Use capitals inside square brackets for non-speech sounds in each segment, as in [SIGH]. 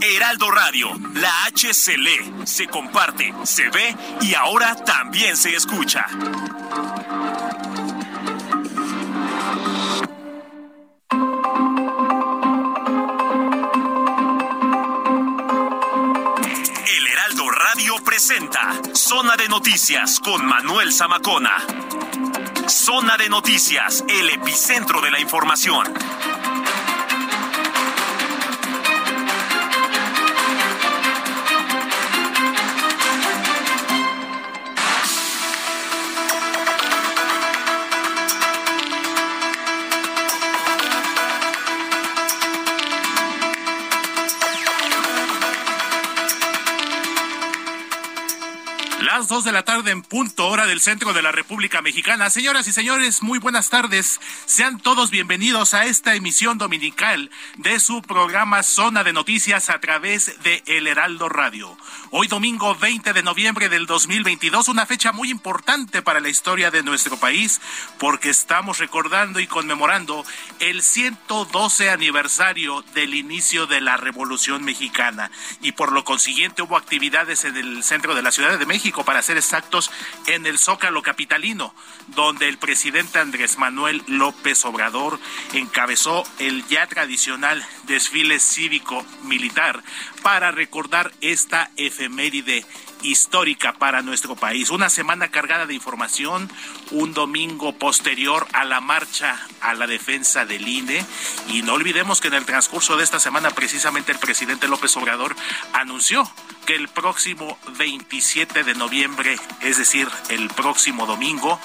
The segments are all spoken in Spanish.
Heraldo Radio, la H se lee, se comparte, se ve y ahora también se escucha. presenta Zona de Noticias con Manuel Zamacona. Zona de Noticias, el epicentro de la información. Las dos de la tarde en punto hora del centro de la República Mexicana. Señoras y señores, muy buenas tardes. Sean todos bienvenidos a esta emisión dominical de su programa Zona de Noticias a través de El Heraldo Radio. Hoy domingo 20 de noviembre del 2022, una fecha muy importante para la historia de nuestro país porque estamos recordando y conmemorando el 112 aniversario del inicio de la Revolución Mexicana y por lo consiguiente hubo actividades en el centro de la Ciudad de México para ser exactos, en el Zócalo Capitalino, donde el presidente Andrés Manuel López Obrador encabezó el ya tradicional desfile cívico-militar para recordar esta efeméride histórica para nuestro país. Una semana cargada de información, un domingo posterior a la marcha a la defensa del INE y no olvidemos que en el transcurso de esta semana precisamente el presidente López Obrador anunció que el próximo 27 de noviembre, es decir, el próximo domingo,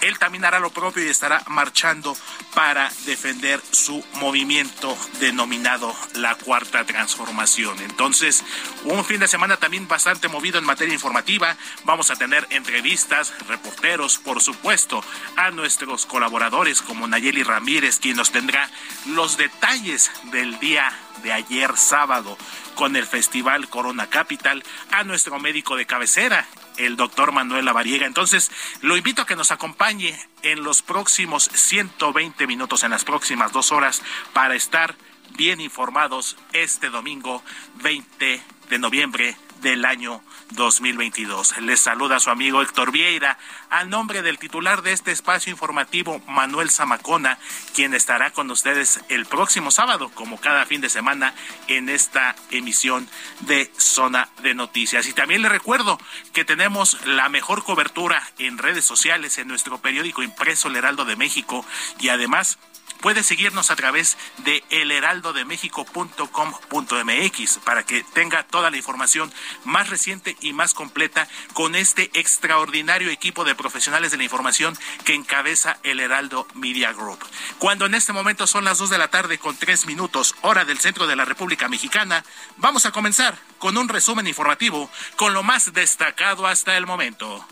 él también hará lo propio y estará marchando para defender su movimiento denominado la Cuarta Transformación. Entonces, un fin de semana también bastante movido en materia informativa. Vamos a tener entrevistas, reporteros, por supuesto, a nuestros colaboradores como Nayeli Ramírez, quien nos tendrá los detalles del día de ayer sábado con el Festival Corona Capital a nuestro médico de cabecera, el doctor Manuel Lavariega. Entonces, lo invito a que nos acompañe en los próximos 120 minutos, en las próximas dos horas, para estar bien informados este domingo 20 de noviembre del año 2022. Les saluda su amigo Héctor Vieira, a nombre del titular de este espacio informativo, Manuel Zamacona, quien estará con ustedes el próximo sábado, como cada fin de semana, en esta emisión de Zona de Noticias. Y también le recuerdo que tenemos la mejor cobertura en redes sociales, en nuestro periódico impreso El Heraldo de México, y además puede seguirnos a través de elheraldodemexico.com.mx para que tenga toda la información más reciente y más completa con este extraordinario equipo de profesionales de la información que encabeza el Heraldo Media Group. Cuando en este momento son las dos de la tarde con tres minutos, hora del centro de la República Mexicana, vamos a comenzar con un resumen informativo con lo más destacado hasta el momento.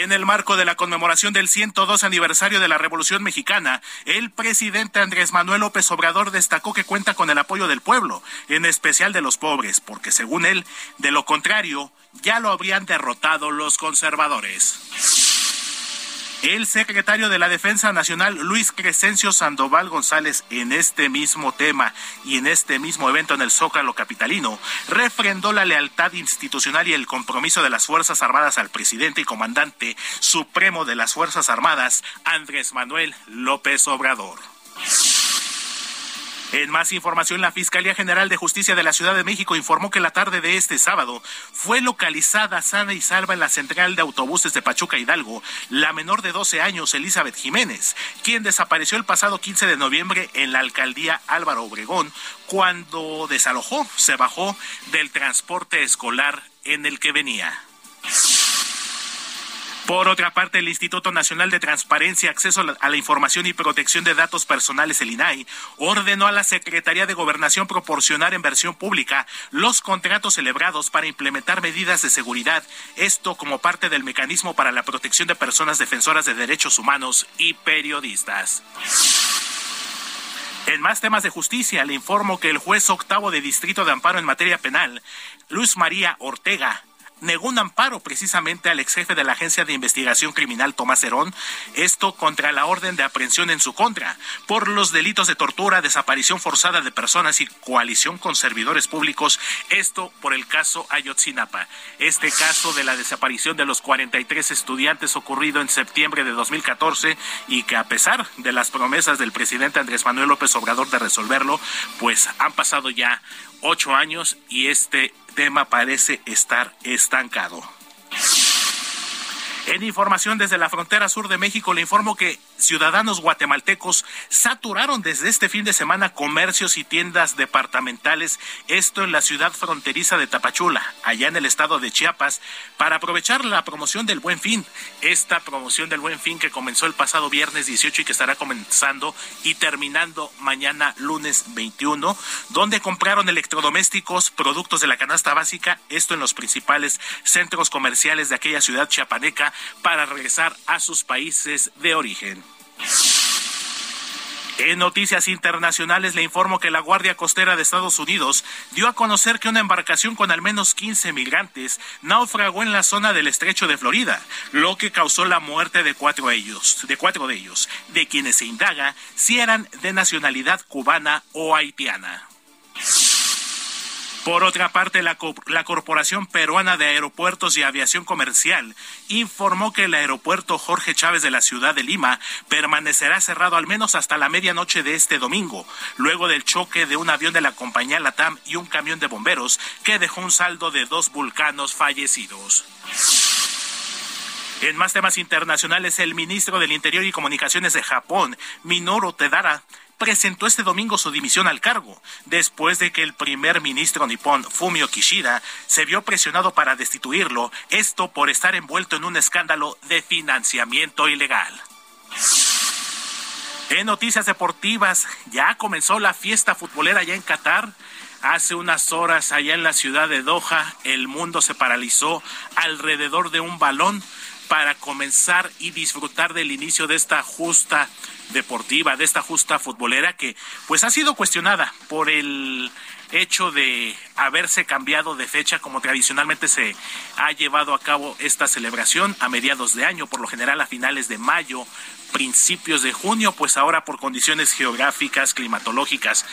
En el marco de la conmemoración del 102 aniversario de la Revolución Mexicana, el presidente Andrés Manuel López Obrador destacó que cuenta con el apoyo del pueblo, en especial de los pobres, porque según él, de lo contrario, ya lo habrían derrotado los conservadores. El secretario de la Defensa Nacional, Luis Crescencio Sandoval González, en este mismo tema y en este mismo evento en el Zócalo Capitalino, refrendó la lealtad institucional y el compromiso de las Fuerzas Armadas al presidente y comandante supremo de las Fuerzas Armadas, Andrés Manuel López Obrador. En más información, la Fiscalía General de Justicia de la Ciudad de México informó que la tarde de este sábado fue localizada sana y salva en la central de autobuses de Pachuca Hidalgo la menor de 12 años, Elizabeth Jiménez, quien desapareció el pasado 15 de noviembre en la alcaldía Álvaro Obregón cuando desalojó, se bajó del transporte escolar en el que venía. Por otra parte, el Instituto Nacional de Transparencia, Acceso a la Información y Protección de Datos Personales, el INAI, ordenó a la Secretaría de Gobernación proporcionar en versión pública los contratos celebrados para implementar medidas de seguridad, esto como parte del mecanismo para la protección de personas defensoras de derechos humanos y periodistas. En más temas de justicia, le informo que el juez octavo de Distrito de Amparo en materia penal, Luis María Ortega, negó un amparo precisamente al ex jefe de la Agencia de Investigación Criminal Tomás Herón, esto contra la orden de aprehensión en su contra, por los delitos de tortura, desaparición forzada de personas y coalición con servidores públicos, esto por el caso Ayotzinapa. Este caso de la desaparición de los 43 estudiantes ocurrido en septiembre de 2014 y que a pesar de las promesas del presidente Andrés Manuel López Obrador de resolverlo, pues han pasado ya ocho años y este tema parece estar estancado. En información desde la frontera sur de México, le informo que ciudadanos guatemaltecos saturaron desde este fin de semana comercios y tiendas departamentales, esto en la ciudad fronteriza de Tapachula, allá en el estado de Chiapas, para aprovechar la promoción del Buen Fin. Esta promoción del Buen Fin que comenzó el pasado viernes 18 y que estará comenzando y terminando mañana lunes 21, donde compraron electrodomésticos, productos de la canasta básica, esto en los principales centros comerciales de aquella ciudad chiapaneca, para regresar a sus países de origen. En noticias internacionales le informo que la Guardia Costera de Estados Unidos dio a conocer que una embarcación con al menos 15 migrantes naufragó en la zona del estrecho de Florida, lo que causó la muerte de cuatro de ellos, de cuatro de ellos, de quienes se indaga si eran de nacionalidad cubana o haitiana. Por otra parte, la, Corporación Peruana de Aeropuertos y Aviación Comercial informó que el aeropuerto Jorge Chávez de la ciudad de Lima permanecerá cerrado al menos hasta la medianoche de este domingo, luego del choque de un avión de la compañía Latam y un camión de bomberos que dejó un saldo de dos vulcanos fallecidos. En más temas internacionales, el ministro del Interior y Comunicaciones de Japón, Minoru Tedara, presentó este domingo su dimisión al cargo, después de que el primer ministro nipón Fumio Kishida se vio presionado para destituirlo, esto por estar envuelto en un escándalo de financiamiento ilegal. En noticias deportivas, ya comenzó la fiesta futbolera allá en Qatar. Hace unas horas allá en la ciudad de Doha, el mundo se paralizó alrededor de un balón para comenzar y disfrutar del inicio de esta justa deportiva, de esta justa futbolera que pues ha sido cuestionada por el hecho de haberse cambiado de fecha como tradicionalmente se ha llevado a cabo esta celebración a mediados de año, por lo general a finales de mayo, principios de junio, pues ahora por condiciones geográficas, climatológicas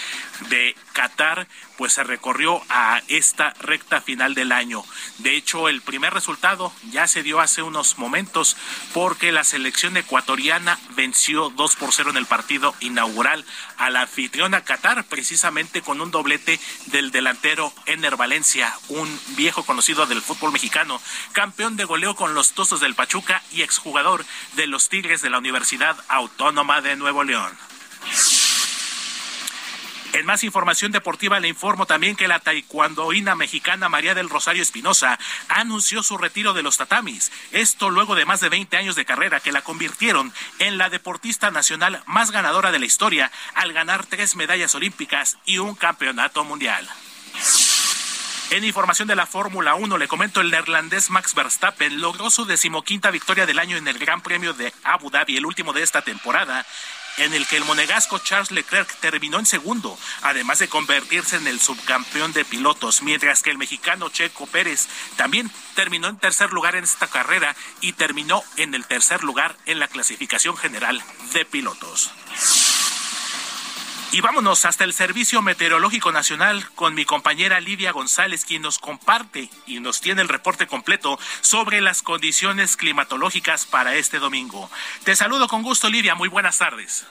de Qatar, pues se recorrió a esta recta final del año. De hecho, el primer resultado ya se dio hace unos momentos porque la selección ecuatoriana venció 2 por 0 en el partido inaugural a la anfitriona Qatar, precisamente con un doblete del delantero Ener Valencia, un viejo conocido del fútbol mexicano, campeón de goleo con los Tuzos del Pachuca y exjugador de los Tigres de la Universidad Autónoma de Nuevo León. En más información deportiva le informo también que la taekwondoína mexicana María del Rosario Espinosa anunció su retiro de los tatamis. Esto luego de más de 20 años de carrera que la convirtieron en la deportista nacional más ganadora de la historia al ganar tres medallas olímpicas y un campeonato mundial. En información de la Fórmula 1, le comento el neerlandés Max Verstappen logró su decimoquinta victoria del año en el Gran Premio de Abu Dhabi, el último de esta temporada, en el que el monegasco Charles Leclerc terminó en segundo, además de convertirse en el subcampeón de pilotos, mientras que el mexicano Checo Pérez también terminó en tercer lugar en esta carrera y terminó en el tercer lugar en la clasificación general de pilotos. Y vámonos hasta el Servicio Meteorológico Nacional con mi compañera Lidia González, quien nos comparte y nos tiene el reporte completo sobre las condiciones climatológicas para este domingo. Te saludo con gusto, Lidia. Muy buenas tardes.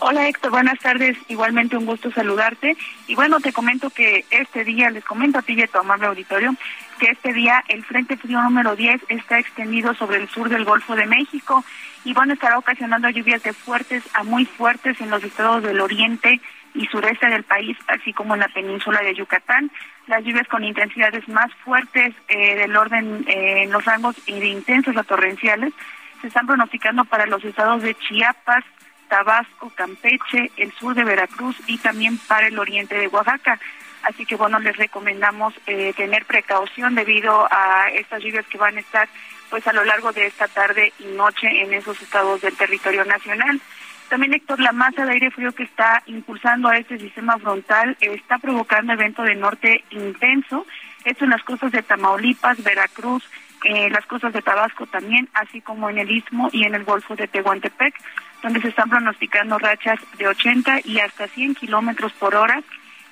Hola Héctor, buenas tardes. Igualmente un gusto saludarte. Y bueno, te comento que este día, les comento a ti y a tu amable auditorio, que este día el Frente Frío número 10 está extendido sobre el sur del Golfo de México y bueno, estará ocasionando lluvias de fuertes a muy fuertes en los estados del oriente y sureste del país, así como en la península de Yucatán. Las lluvias con intensidades más fuertes eh, del orden eh, en los rangos de intensos a torrenciales se están pronosticando para los estados de Chiapas, Tabasco, Campeche, el sur de Veracruz y también para el oriente de Oaxaca. Así que bueno, les recomendamos eh, tener precaución debido a estas lluvias que van a estar pues a lo largo de esta tarde y noche en esos estados del territorio nacional. También, Héctor, la masa de aire frío que está impulsando a este sistema frontal está provocando evento de norte intenso. Esto en las costas de Tamaulipas, Veracruz, eh, las costas de Tabasco también, así como en el Istmo y en el Golfo de Tehuantepec, donde se están pronosticando rachas de 80 y hasta 100 kilómetros por hora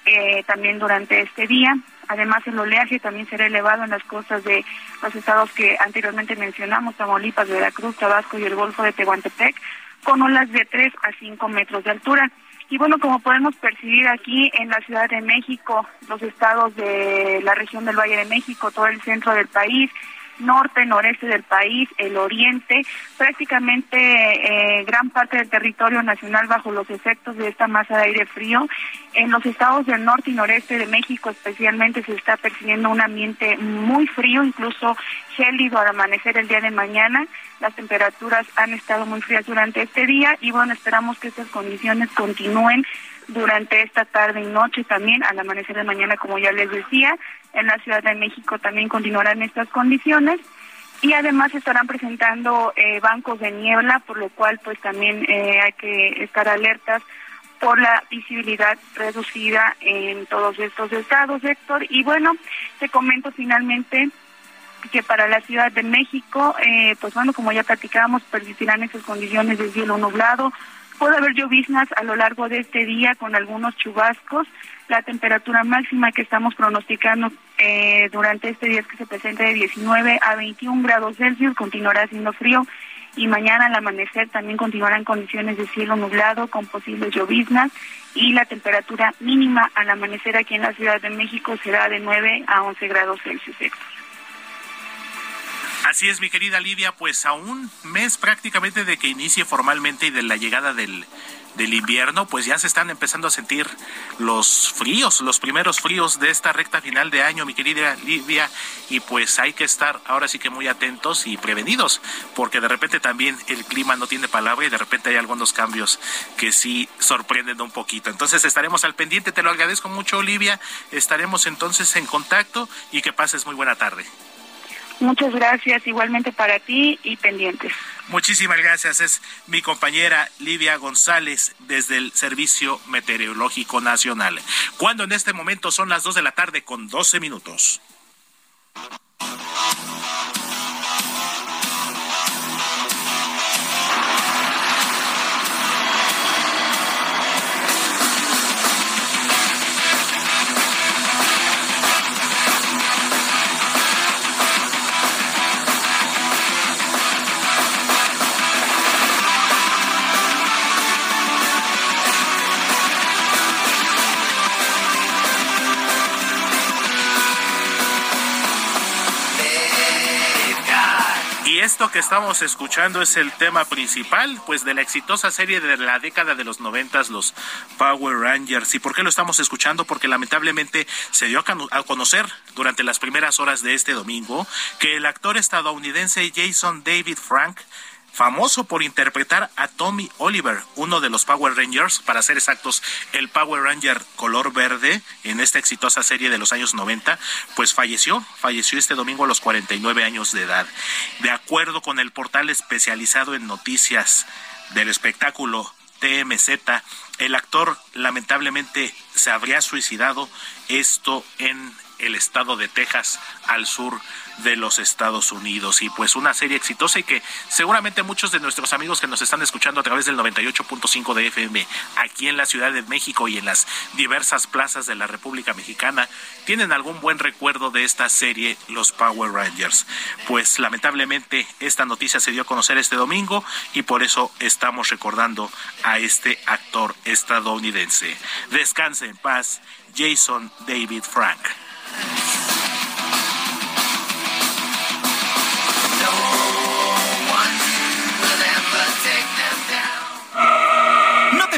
eh, también durante este día. Además, el oleaje también será elevado en las costas de los estados que anteriormente mencionamos, Tamaulipas, Veracruz, Tabasco y el Golfo de Tehuantepec, con olas de 3 a 5 metros de altura. Y bueno, como podemos percibir aquí en la Ciudad de México, los estados de la región del Valle de México, todo el centro del país, norte, noreste del país, el oriente, prácticamente eh, gran parte del territorio nacional bajo los efectos de esta masa de aire frío. En los estados del norte y noreste de México especialmente se está percibiendo un ambiente muy frío, incluso gélido al amanecer el día de mañana. Las temperaturas han estado muy frías durante este día y bueno, esperamos que estas condiciones continúen durante esta tarde y noche también al amanecer de mañana, como ya les decía. En la Ciudad de México también continuarán estas condiciones y además estarán presentando eh, bancos de niebla, por lo cual pues también eh, hay que estar alertas por la visibilidad reducida en todos estos estados, Héctor. Y bueno, te comento finalmente que para la Ciudad de México, eh, pues bueno, como ya platicábamos, persistirán esas condiciones de cielo nublado, Puede haber lloviznas a lo largo de este día con algunos chubascos. La temperatura máxima que estamos pronosticando eh, durante este día es que se presente de 19 a 21 grados Celsius, continuará siendo frío y mañana al amanecer también continuarán condiciones de cielo nublado con posibles lloviznas y la temperatura mínima al amanecer aquí en la Ciudad de México será de 9 a 11 grados Celsius. Así es, mi querida Lidia, pues a un mes prácticamente de que inicie formalmente y de la llegada del, del invierno, pues ya se están empezando a sentir los fríos, los primeros fríos de esta recta final de año, mi querida Lidia, y pues hay que estar ahora sí que muy atentos y prevenidos, porque de repente también el clima no tiene palabra y de repente hay algunos cambios que sí sorprenden un poquito. Entonces estaremos al pendiente, te lo agradezco mucho, Olivia, estaremos entonces en contacto y que pases muy buena tarde. Muchas gracias, igualmente para ti y pendientes. Muchísimas gracias. Es mi compañera Livia González desde el Servicio Meteorológico Nacional. Cuando en este momento son las 2 de la tarde con 12 minutos. Esto que estamos escuchando es el tema principal, pues de la exitosa serie de la década de los noventas, los Power Rangers. ¿Y por qué lo estamos escuchando? Porque lamentablemente se dio a conocer durante las primeras horas de este domingo que el actor estadounidense Jason David Frank famoso por interpretar a Tommy Oliver, uno de los Power Rangers, para ser exactos, el Power Ranger color verde en esta exitosa serie de los años 90, pues falleció, falleció este domingo a los 49 años de edad. De acuerdo con el portal especializado en noticias del espectáculo TMZ, el actor lamentablemente se habría suicidado, esto en el estado de Texas, al sur de los Estados Unidos. Y pues una serie exitosa y que seguramente muchos de nuestros amigos que nos están escuchando a través del 98.5 de FM aquí en la Ciudad de México y en las diversas plazas de la República Mexicana tienen algún buen recuerdo de esta serie, los Power Rangers. Pues lamentablemente esta noticia se dio a conocer este domingo y por eso estamos recordando a este actor estadounidense. Descanse en paz, Jason David Frank.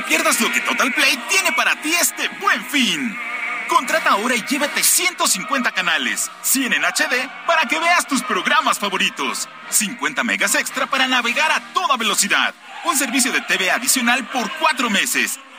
Pierdas lo que Total Play tiene para ti este buen fin. Contrata ahora y llévate 150 canales, 100 en HD para que veas tus programas favoritos, 50 megas extra para navegar a toda velocidad, un servicio de TV adicional por cuatro meses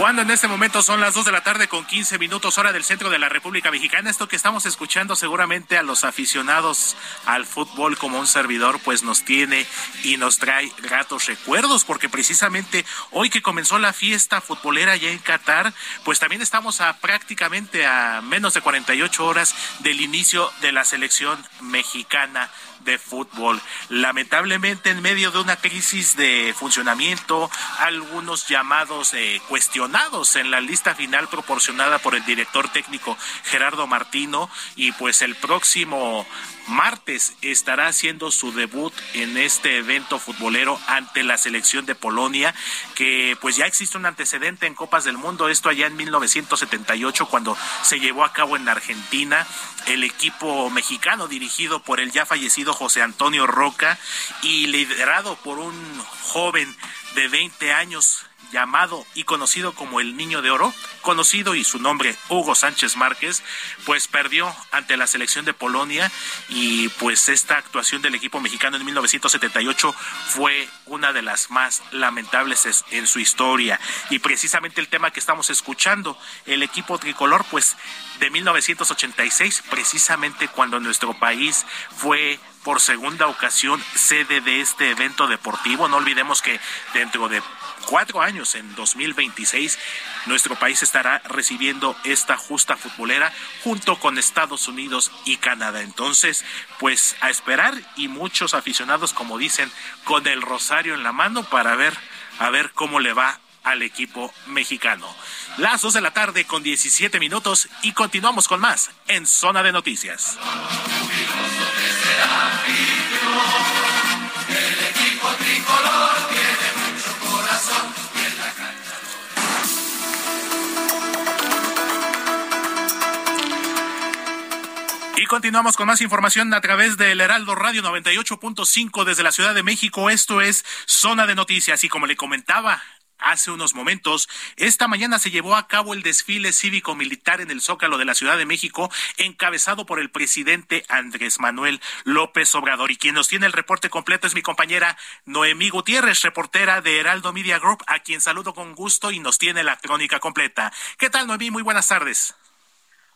Cuando en este momento son las 2 de la tarde con 15 minutos hora del centro de la República Mexicana, esto que estamos escuchando seguramente a los aficionados al fútbol como un servidor pues nos tiene y nos trae gratos recuerdos porque precisamente hoy que comenzó la fiesta futbolera ya en Qatar, pues también estamos a prácticamente a menos de 48 horas del inicio de la selección mexicana de fútbol. Lamentablemente, en medio de una crisis de funcionamiento, algunos llamados eh, cuestionados en la lista final proporcionada por el director técnico Gerardo Martino y pues el próximo martes estará haciendo su debut en este evento futbolero ante la selección de Polonia, que pues ya existe un antecedente en Copas del Mundo, esto allá en 1978 cuando se llevó a cabo en Argentina el equipo mexicano dirigido por el ya fallecido José Antonio Roca y liderado por un joven de 20 años llamado y conocido como el Niño de Oro, conocido y su nombre Hugo Sánchez Márquez, pues perdió ante la selección de Polonia y pues esta actuación del equipo mexicano en 1978 fue una de las más lamentables en su historia y precisamente el tema que estamos escuchando, el equipo tricolor pues de 1986, precisamente cuando nuestro país fue por segunda ocasión sede de este evento deportivo. No olvidemos que dentro de cuatro años, en 2026, nuestro país estará recibiendo esta justa futbolera junto con Estados Unidos y Canadá. Entonces, pues a esperar y muchos aficionados, como dicen, con el rosario en la mano para ver, a ver cómo le va al equipo mexicano. Las dos de la tarde con 17 minutos y continuamos con más en Zona de Noticias. Continuamos con más información a través del Heraldo Radio 98.5 desde la Ciudad de México. Esto es Zona de Noticias. Y como le comentaba hace unos momentos, esta mañana se llevó a cabo el desfile cívico-militar en el Zócalo de la Ciudad de México, encabezado por el presidente Andrés Manuel López Obrador. Y quien nos tiene el reporte completo es mi compañera Noemí Gutiérrez, reportera de Heraldo Media Group, a quien saludo con gusto y nos tiene la crónica completa. ¿Qué tal, Noemí? Muy buenas tardes.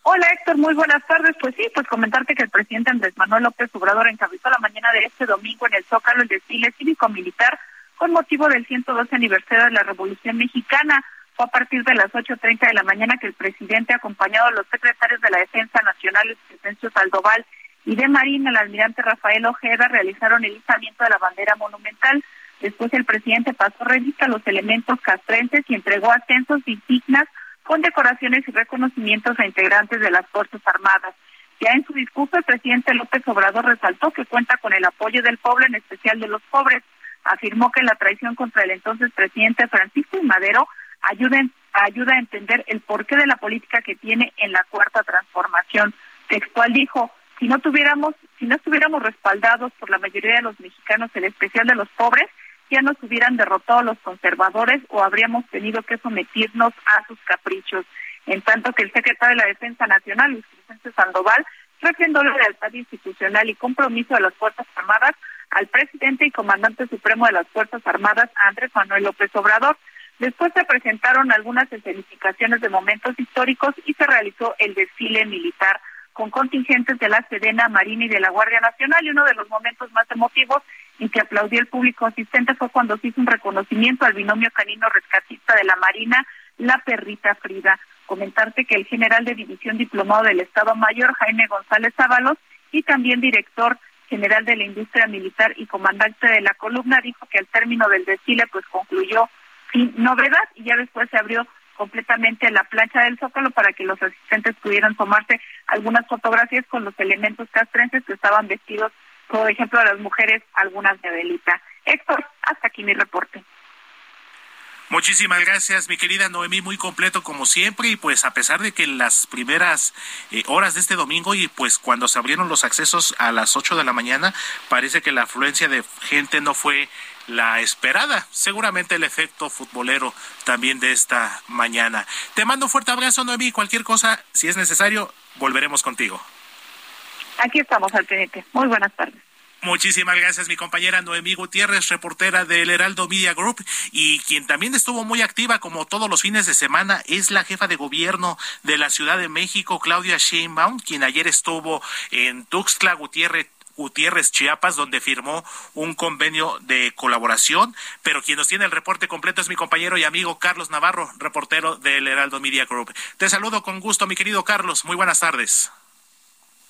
Hola Héctor, muy buenas tardes. Pues sí, pues comentarte que el presidente Andrés Manuel López Obrador encabezó la mañana de este domingo en el Zócalo el desfile cívico-militar con motivo del 112 aniversario de la Revolución Mexicana. Fue a partir de las 8.30 de la mañana que el presidente, acompañado de los secretarios de la Defensa Nacional, Crescencio Saldoval, y de Marina, el almirante Rafael Ojeda, realizaron el izamiento de la bandera monumental. Después el presidente pasó revista a los elementos castrenses y entregó ascensos y insignias con decoraciones y reconocimientos a integrantes de las Fuerzas Armadas. Ya en su discurso, el presidente López Obrador resaltó que cuenta con el apoyo del pueblo, en especial de los pobres. Afirmó que la traición contra el entonces presidente Francisco y Madero ayuda, ayuda a entender el porqué de la política que tiene en la cuarta transformación. Textual dijo, si no tuviéramos, si no estuviéramos respaldados por la mayoría de los mexicanos, en especial de los pobres, ya nos hubieran derrotado los conservadores o habríamos tenido que someternos a sus caprichos. En tanto que el secretario de la Defensa Nacional, Luis Vicente Sandoval, refrendó la lealtad institucional y compromiso de las Fuerzas Armadas al presidente y comandante supremo de las Fuerzas Armadas, Andrés Manuel López Obrador. Después se presentaron algunas escenificaciones de momentos históricos y se realizó el desfile militar con contingentes de la Sedena, Marina y de la Guardia Nacional. Y uno de los momentos más emotivos en que aplaudió el público asistente fue cuando se hizo un reconocimiento al binomio canino rescatista de la Marina, La Perrita Frida. Comentarte que el general de división diplomado del Estado Mayor, Jaime González Ábalos, y también director general de la industria militar y comandante de la columna, dijo que al término del desfile pues concluyó sin novedad y ya después se abrió completamente la plancha del Zócalo para que los asistentes pudieran tomarse algunas fotografías con los elementos castrenses que estaban vestidos, por ejemplo, las mujeres, algunas de velita. Héctor, hasta aquí mi reporte. Muchísimas gracias, mi querida Noemí, muy completo como siempre y pues a pesar de que las primeras eh, horas de este domingo y pues cuando se abrieron los accesos a las 8 de la mañana, parece que la afluencia de gente no fue la esperada. Seguramente el efecto futbolero también de esta mañana. Te mando un fuerte abrazo, Noemí. Cualquier cosa, si es necesario, volveremos contigo. Aquí estamos al pendiente. Muy buenas tardes. Muchísimas gracias, mi compañera Noemí Gutiérrez, reportera del Heraldo Media Group, y quien también estuvo muy activa como todos los fines de semana es la jefa de gobierno de la Ciudad de México, Claudia Sheinbaum, quien ayer estuvo en Tuxtla Gutiérrez Gutiérrez, Chiapas, donde firmó un convenio de colaboración. Pero quien nos tiene el reporte completo es mi compañero y amigo Carlos Navarro, reportero del Heraldo Media Group. Te saludo con gusto, mi querido Carlos. Muy buenas tardes.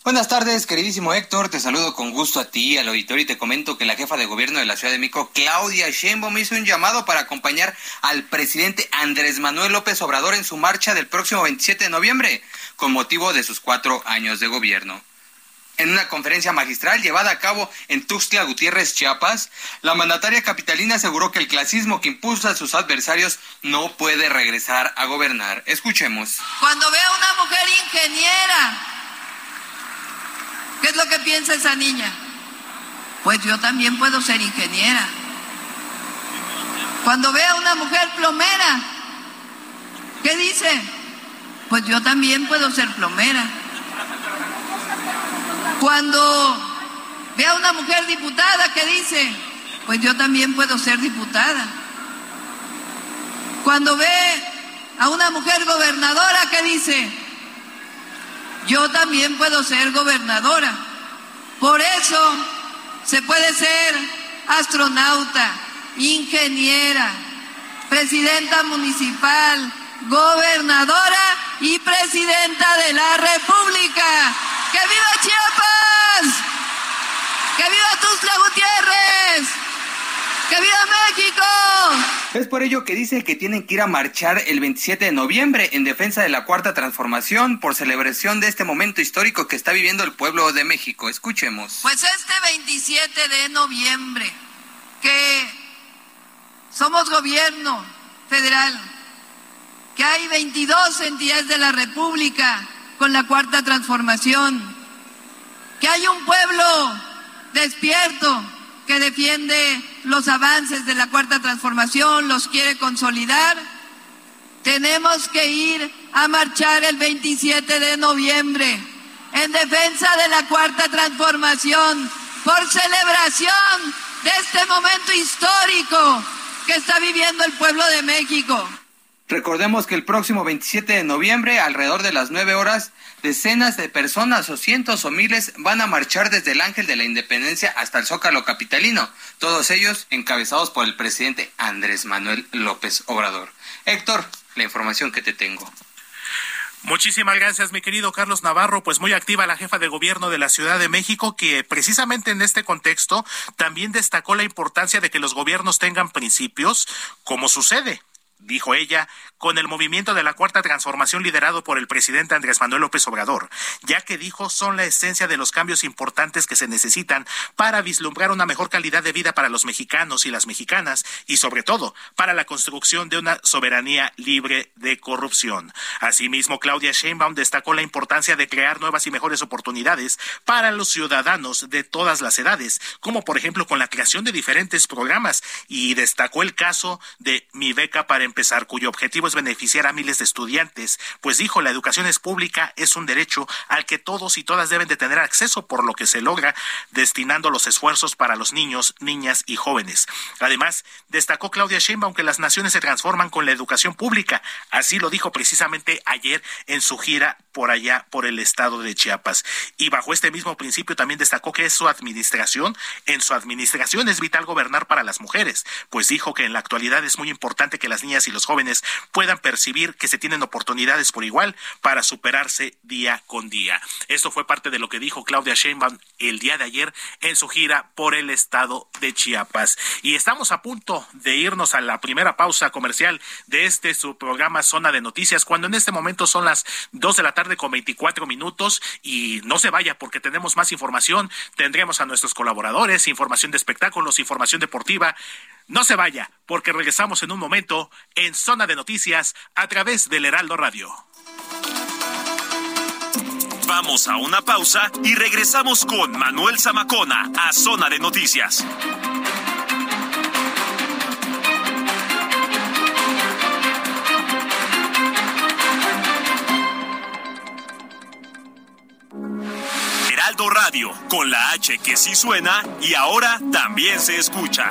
Buenas tardes, queridísimo Héctor. Te saludo con gusto a ti, al auditorio, y te comento que la jefa de gobierno de la Ciudad de México, Claudia Sheinbaum, hizo un llamado para acompañar al presidente Andrés Manuel López Obrador en su marcha del próximo 27 de noviembre, con motivo de sus cuatro años de gobierno. En una conferencia magistral llevada a cabo en Tuxtla Gutiérrez, Chiapas, la mandataria capitalina aseguró que el clasismo que impulsa a sus adversarios no puede regresar a gobernar. Escuchemos. Cuando veo a una mujer ingeniera, ¿Qué es lo que piensa esa niña? Pues yo también puedo ser ingeniera. Cuando ve a una mujer plomera, ¿qué dice? Pues yo también puedo ser plomera. Cuando ve a una mujer diputada, ¿qué dice? Pues yo también puedo ser diputada. Cuando ve a una mujer gobernadora, ¿qué dice? Yo también puedo ser gobernadora. Por eso se puede ser astronauta, ingeniera, presidenta municipal, gobernadora y presidenta de la República. ¡Que viva Chiapas! ¡Que viva Tuzla Gutiérrez! ¡Que viva México! Es por ello que dice que tienen que ir a marchar el 27 de noviembre en defensa de la cuarta transformación por celebración de este momento histórico que está viviendo el pueblo de México. Escuchemos. Pues este 27 de noviembre, que somos gobierno federal, que hay 22 entidades de la República con la cuarta transformación, que hay un pueblo despierto que defiende los avances de la cuarta transformación, los quiere consolidar, tenemos que ir a marchar el 27 de noviembre en defensa de la cuarta transformación, por celebración de este momento histórico que está viviendo el pueblo de México. Recordemos que el próximo 27 de noviembre, alrededor de las 9 horas, decenas de personas o cientos o miles van a marchar desde el Ángel de la Independencia hasta el Zócalo Capitalino, todos ellos encabezados por el presidente Andrés Manuel López Obrador. Héctor, la información que te tengo. Muchísimas gracias, mi querido Carlos Navarro. Pues muy activa la jefa de gobierno de la Ciudad de México, que precisamente en este contexto también destacó la importancia de que los gobiernos tengan principios, como sucede dijo ella, con el movimiento de la cuarta transformación liderado por el presidente Andrés Manuel López Obrador, ya que dijo son la esencia de los cambios importantes que se necesitan para vislumbrar una mejor calidad de vida para los mexicanos y las mexicanas y sobre todo para la construcción de una soberanía libre de corrupción. Asimismo, Claudia Sheinbaum destacó la importancia de crear nuevas y mejores oportunidades para los ciudadanos de todas las edades, como por ejemplo con la creación de diferentes programas y destacó el caso de Mi beca para empezar, cuyo objetivo es beneficiar a miles de estudiantes, pues dijo la educación es pública, es un derecho al que todos y todas deben de tener acceso, por lo que se logra destinando los esfuerzos para los niños, niñas y jóvenes. Además, destacó Claudia Sheinbaum que las naciones se transforman con la educación pública, así lo dijo precisamente ayer en su gira por allá por el estado de Chiapas. Y bajo este mismo principio también destacó que es su administración, en su administración es vital gobernar para las mujeres, pues dijo que en la actualidad es muy importante que las niñas niñas y los jóvenes puedan percibir que se tienen oportunidades por igual para superarse día con día. Esto fue parte de lo que dijo Claudia Sheinbaum el día de ayer en su gira por el estado de Chiapas. Y estamos a punto de irnos a la primera pausa comercial de este su programa Zona de Noticias, cuando en este momento son las dos de la tarde con 24 minutos y no se vaya porque tenemos más información, tendremos a nuestros colaboradores, información de espectáculos, información deportiva. No se vaya, porque regresamos en un momento en Zona de Noticias a través del Heraldo Radio. Vamos a una pausa y regresamos con Manuel Zamacona a Zona de Noticias. Heraldo Radio, con la H que sí suena y ahora también se escucha.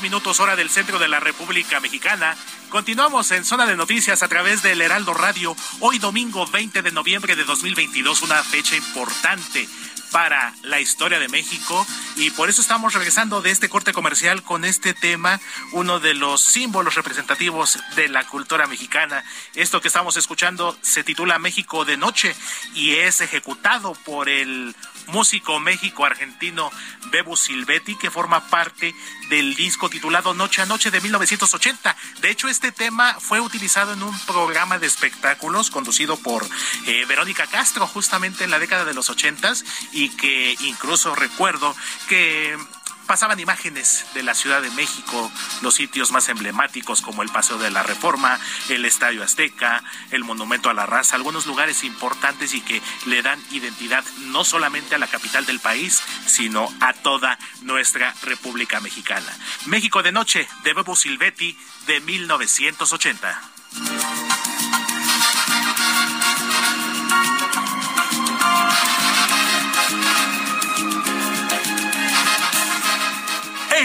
Con 32 minutos hora del centro de la República Mexicana. Continuamos en Zona de Noticias a través del Heraldo Radio. Hoy domingo 20 de noviembre de 2022, una fecha importante para la historia de México y por eso estamos regresando de este corte comercial con este tema, uno de los símbolos representativos de la cultura mexicana. Esto que estamos escuchando se titula México de Noche y es ejecutado por el músico México-argentino Bebu Silvetti, que forma parte del disco titulado Noche a Noche de 1980. De hecho, este tema fue utilizado en un programa de espectáculos conducido por eh, Verónica Castro justamente en la década de los ochentas y que incluso recuerdo que pasaban imágenes de la Ciudad de México, los sitios más emblemáticos como el Paseo de la Reforma, el Estadio Azteca, el Monumento a la Raza, algunos lugares importantes y que le dan identidad no solamente a la capital del país, sino a toda nuestra República Mexicana. México de Noche de Bebo Silvetti de 1980.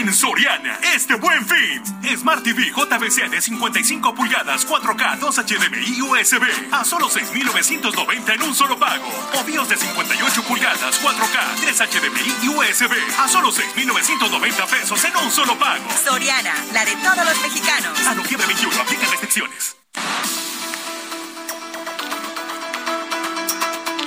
En Soriana, este buen fin. Smart TV JBC de 55 pulgadas, 4K, 2 HDMI USB a solo 6,990 en un solo pago. O BIOS de 58 pulgadas, 4K, 3 HDMI y USB a solo 6,990 pesos en un solo pago. Soriana, la de todos los mexicanos. A noviembre 21, aplica restricciones.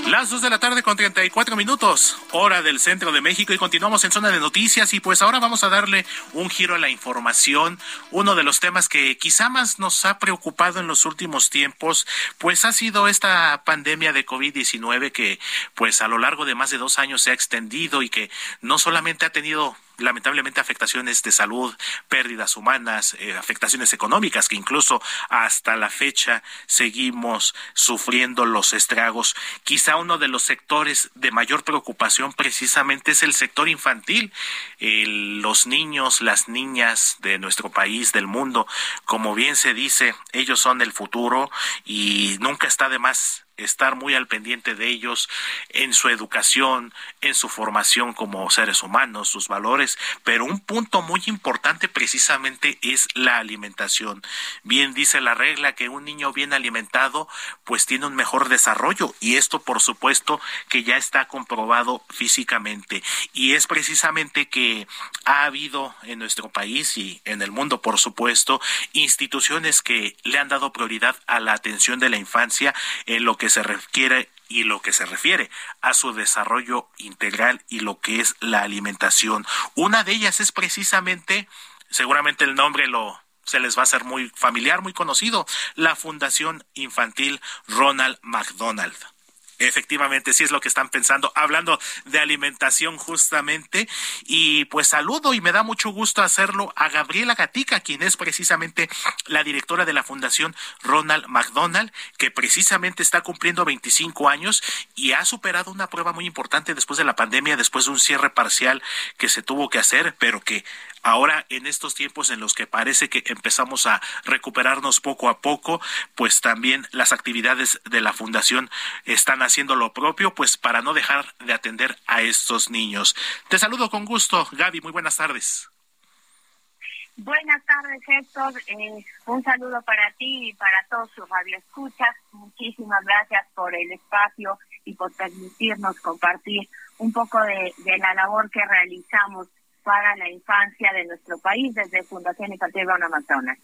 Las dos de la tarde con 34 minutos, hora del centro de México y continuamos en zona de noticias y pues ahora vamos a darle un giro a la información. Uno de los temas que quizá más nos ha preocupado en los últimos tiempos pues ha sido esta pandemia de COVID-19 que pues a lo largo de más de dos años se ha extendido y que no solamente ha tenido lamentablemente afectaciones de salud, pérdidas humanas, eh, afectaciones económicas que incluso hasta la fecha seguimos sufriendo los estragos. Quizá uno de los sectores de mayor preocupación precisamente es el sector infantil. los niños, las niñas de nuestro país, del mundo, como bien se dice, ellos son el futuro y nunca está de más estar muy al pendiente de ellos en su educación, en su formación como seres humanos, sus valores, pero un punto muy importante precisamente es la alimentación. Bien dice la regla que un niño bien alimentado pues tiene un mejor desarrollo y esto por supuesto que ya está comprobado físicamente y es precisamente que ha habido en nuestro país y en el mundo por supuesto instituciones que le han dado prioridad a la atención de la infancia en lo que se requiere y lo que se refiere a su desarrollo integral y lo que es la alimentación. Una de ellas es precisamente, seguramente el nombre lo se les va a hacer muy familiar, muy conocido, la Fundación Infantil Ronald McDonald. Efectivamente, sí es lo que están pensando, hablando de alimentación justamente. Y pues saludo y me da mucho gusto hacerlo a Gabriela Gatica, quien es precisamente la directora de la Fundación Ronald McDonald, que precisamente está cumpliendo 25 años y ha superado una prueba muy importante después de la pandemia, después de un cierre parcial que se tuvo que hacer, pero que Ahora, en estos tiempos en los que parece que empezamos a recuperarnos poco a poco, pues también las actividades de la Fundación están haciendo lo propio, pues para no dejar de atender a estos niños. Te saludo con gusto, Gaby, muy buenas tardes. Buenas tardes, Héctor. Eh, un saludo para ti y para todos sus radioescuchas. Muchísimas gracias por el espacio y por permitirnos compartir un poco de la labor que realizamos para la infancia de nuestro país desde Fundación Infantil Ronald Amazonas.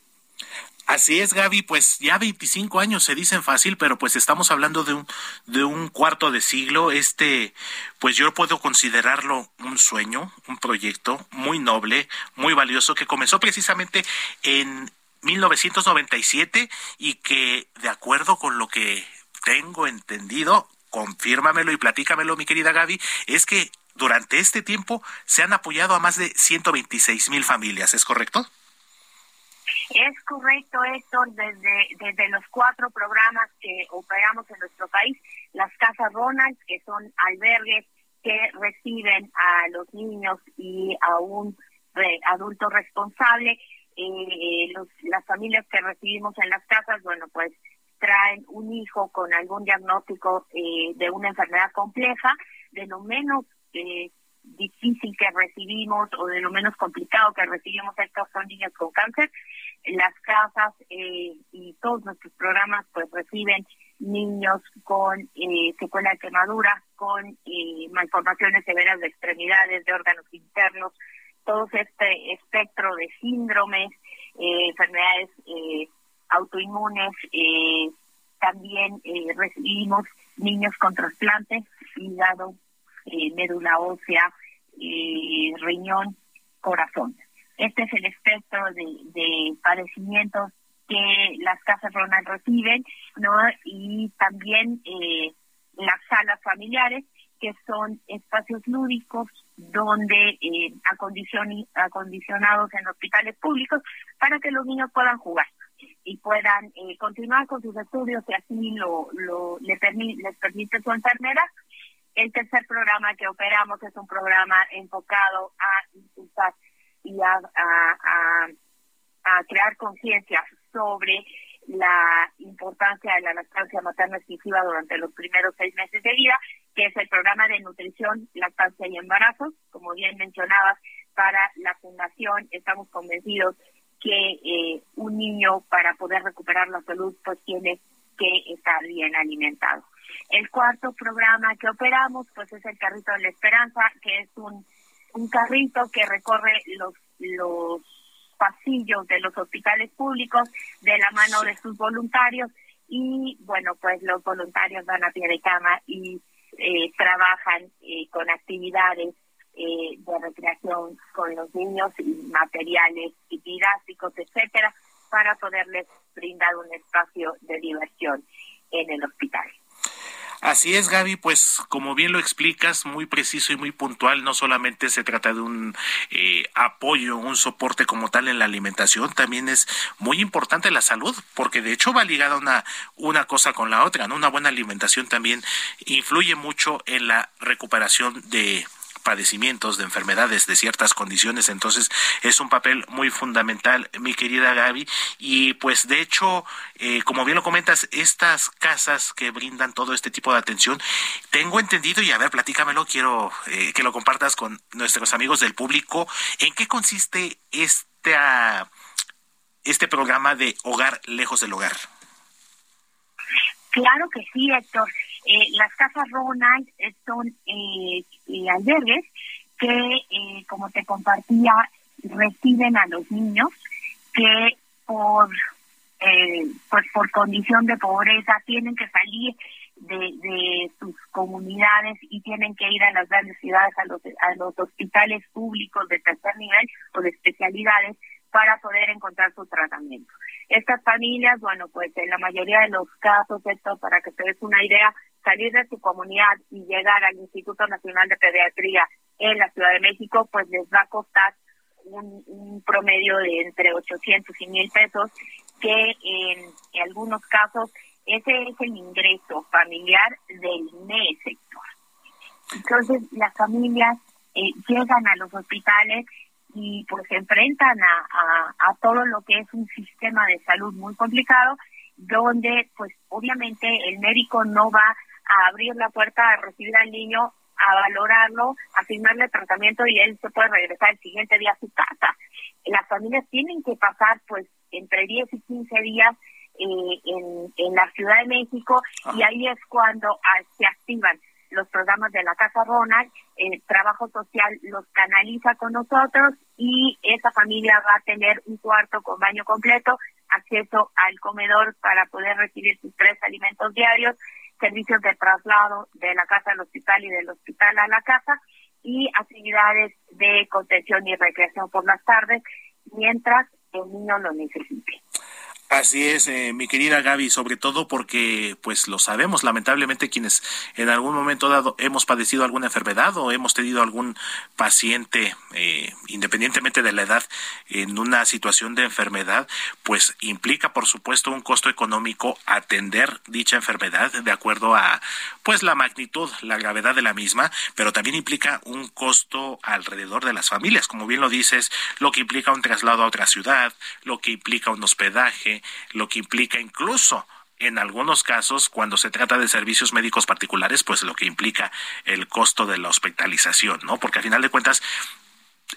Así es, Gaby, pues ya 25 años se dicen fácil, pero pues estamos hablando de un, de un cuarto de siglo. Este, pues yo puedo considerarlo un sueño, un proyecto muy noble, muy valioso, que comenzó precisamente en 1997 y que, de acuerdo con lo que tengo entendido, confírmamelo y platícamelo, mi querida Gaby, es que durante este tiempo se han apoyado a más de 126 mil familias, ¿es correcto? Es correcto, Héctor, desde, desde los cuatro programas que operamos en nuestro país, las Casas Ronald, que son albergues que reciben a los niños y a un adulto responsable, eh, los, las familias que recibimos en las casas, bueno, pues traen un hijo con algún diagnóstico eh, de una enfermedad compleja, de lo menos difícil que recibimos o de lo menos complicado que recibimos estos son niños con cáncer. Las casas eh, y todos nuestros programas pues reciben niños con eh, secuela de quemadura, con eh, malformaciones severas de extremidades, de órganos internos, todo este espectro de síndromes, eh, enfermedades eh, autoinmunes, también recibimos niños con trasplantes, hígado, eh, médula ósea, eh, riñón, corazón. Este es el espectro de, padecimientos que las casas Ronald reciben, ¿no? Y también eh, las salas familiares, que son espacios lúdicos donde eh, acondicionados en hospitales públicos para que los niños puedan jugar y puedan continuar con sus estudios si así lo, lo le les permite su enfermera el tercer programa que operamos es un programa enfocado a impulsar y a, crear conciencia sobre la importancia de la lactancia materna exclusiva durante los primeros seis meses de vida, que es el programa de nutrición, lactancia y embarazos. Como bien mencionabas, para la fundación estamos convencidos que eh, un niño para poder recuperar la salud pues tiene que estar bien alimentado. El cuarto programa que operamos, pues es el Carrito de la Esperanza, que es un, un carrito que recorre los, los pasillos de los hospitales públicos de la mano de sus voluntarios y bueno, pues los voluntarios van a pie de cama y eh, trabajan eh, con actividades eh, de recreación con los niños y materiales didácticos, etcétera, para poderles brindar un espacio de diversión en el hospital. Así es, Gaby, pues como bien lo explicas, muy preciso y muy puntual, no solamente se trata de un eh, apoyo, un soporte como tal en la alimentación, también es muy importante la salud, porque de hecho va ligada una, una cosa con la otra, ¿no? Una buena alimentación también influye mucho en la recuperación de padecimientos, de enfermedades, de ciertas condiciones. Entonces, es un papel muy fundamental, mi querida Gaby. Y pues, de hecho, eh, como bien lo comentas, estas casas que brindan todo este tipo de atención, tengo entendido, y a ver, platícamelo, quiero eh, que lo compartas con nuestros amigos del público, ¿en qué consiste este, este programa de Hogar Lejos del Hogar? Claro que sí, Héctor. Eh, las casas Ronald son eh, eh, albergues que, como te compartía, reciben a los niños que por pues por condición de pobreza tienen que salir de, de sus comunidades y tienen que ir a las grandes ciudades, a los, a los hospitales públicos de tercer nivel o de especialidades para poder encontrar su tratamiento. Estas familias, bueno, pues en la mayoría de los casos, esto para que te des una idea, salir de su comunidad y llegar al Instituto Nacional de Pediatría en la Ciudad de México, pues les va a costar un, promedio de entre 800 y 1000 pesos, que en, algunos casos ese es el ingreso familiar del mes, sector. Entonces, las familias eh, llegan a los hospitales y pues se enfrentan a, a, todo lo que es un sistema de salud muy complicado, donde pues obviamente el médico no va a abrir la puerta a recibir al niño, a valorarlo, a firmarle tratamiento y él se puede regresar el siguiente día a su casa. Las familias tienen que pasar pues entre 10 y 15 días eh, en, en la Ciudad de México y ahí es cuando ah, se activan los programas de la Casa Ronald, el trabajo social los canaliza con nosotros y esa familia va a tener un cuarto con baño completo, acceso al comedor para poder recibir sus tres alimentos diarios, servicios de traslado de la casa al hospital y del hospital a la casa y actividades de contención y recreación por las tardes mientras el niño lo necesite. Así es, eh, mi querida Gaby, sobre todo porque, pues lo sabemos, lamentablemente quienes en algún momento dado hemos padecido alguna enfermedad o hemos tenido algún paciente, eh, independientemente de la edad, en una situación de enfermedad, pues implica, por supuesto, un costo económico atender dicha enfermedad de acuerdo a, pues la magnitud, la gravedad de la misma, pero también implica un costo alrededor de las familias, como bien lo dices, lo que implica un traslado a otra ciudad, lo que implica un hospedaje lo que implica incluso en algunos casos, cuando se trata de servicios médicos particulares, pues lo que implica el costo de la hospitalización, ¿no? Porque al final de cuentas,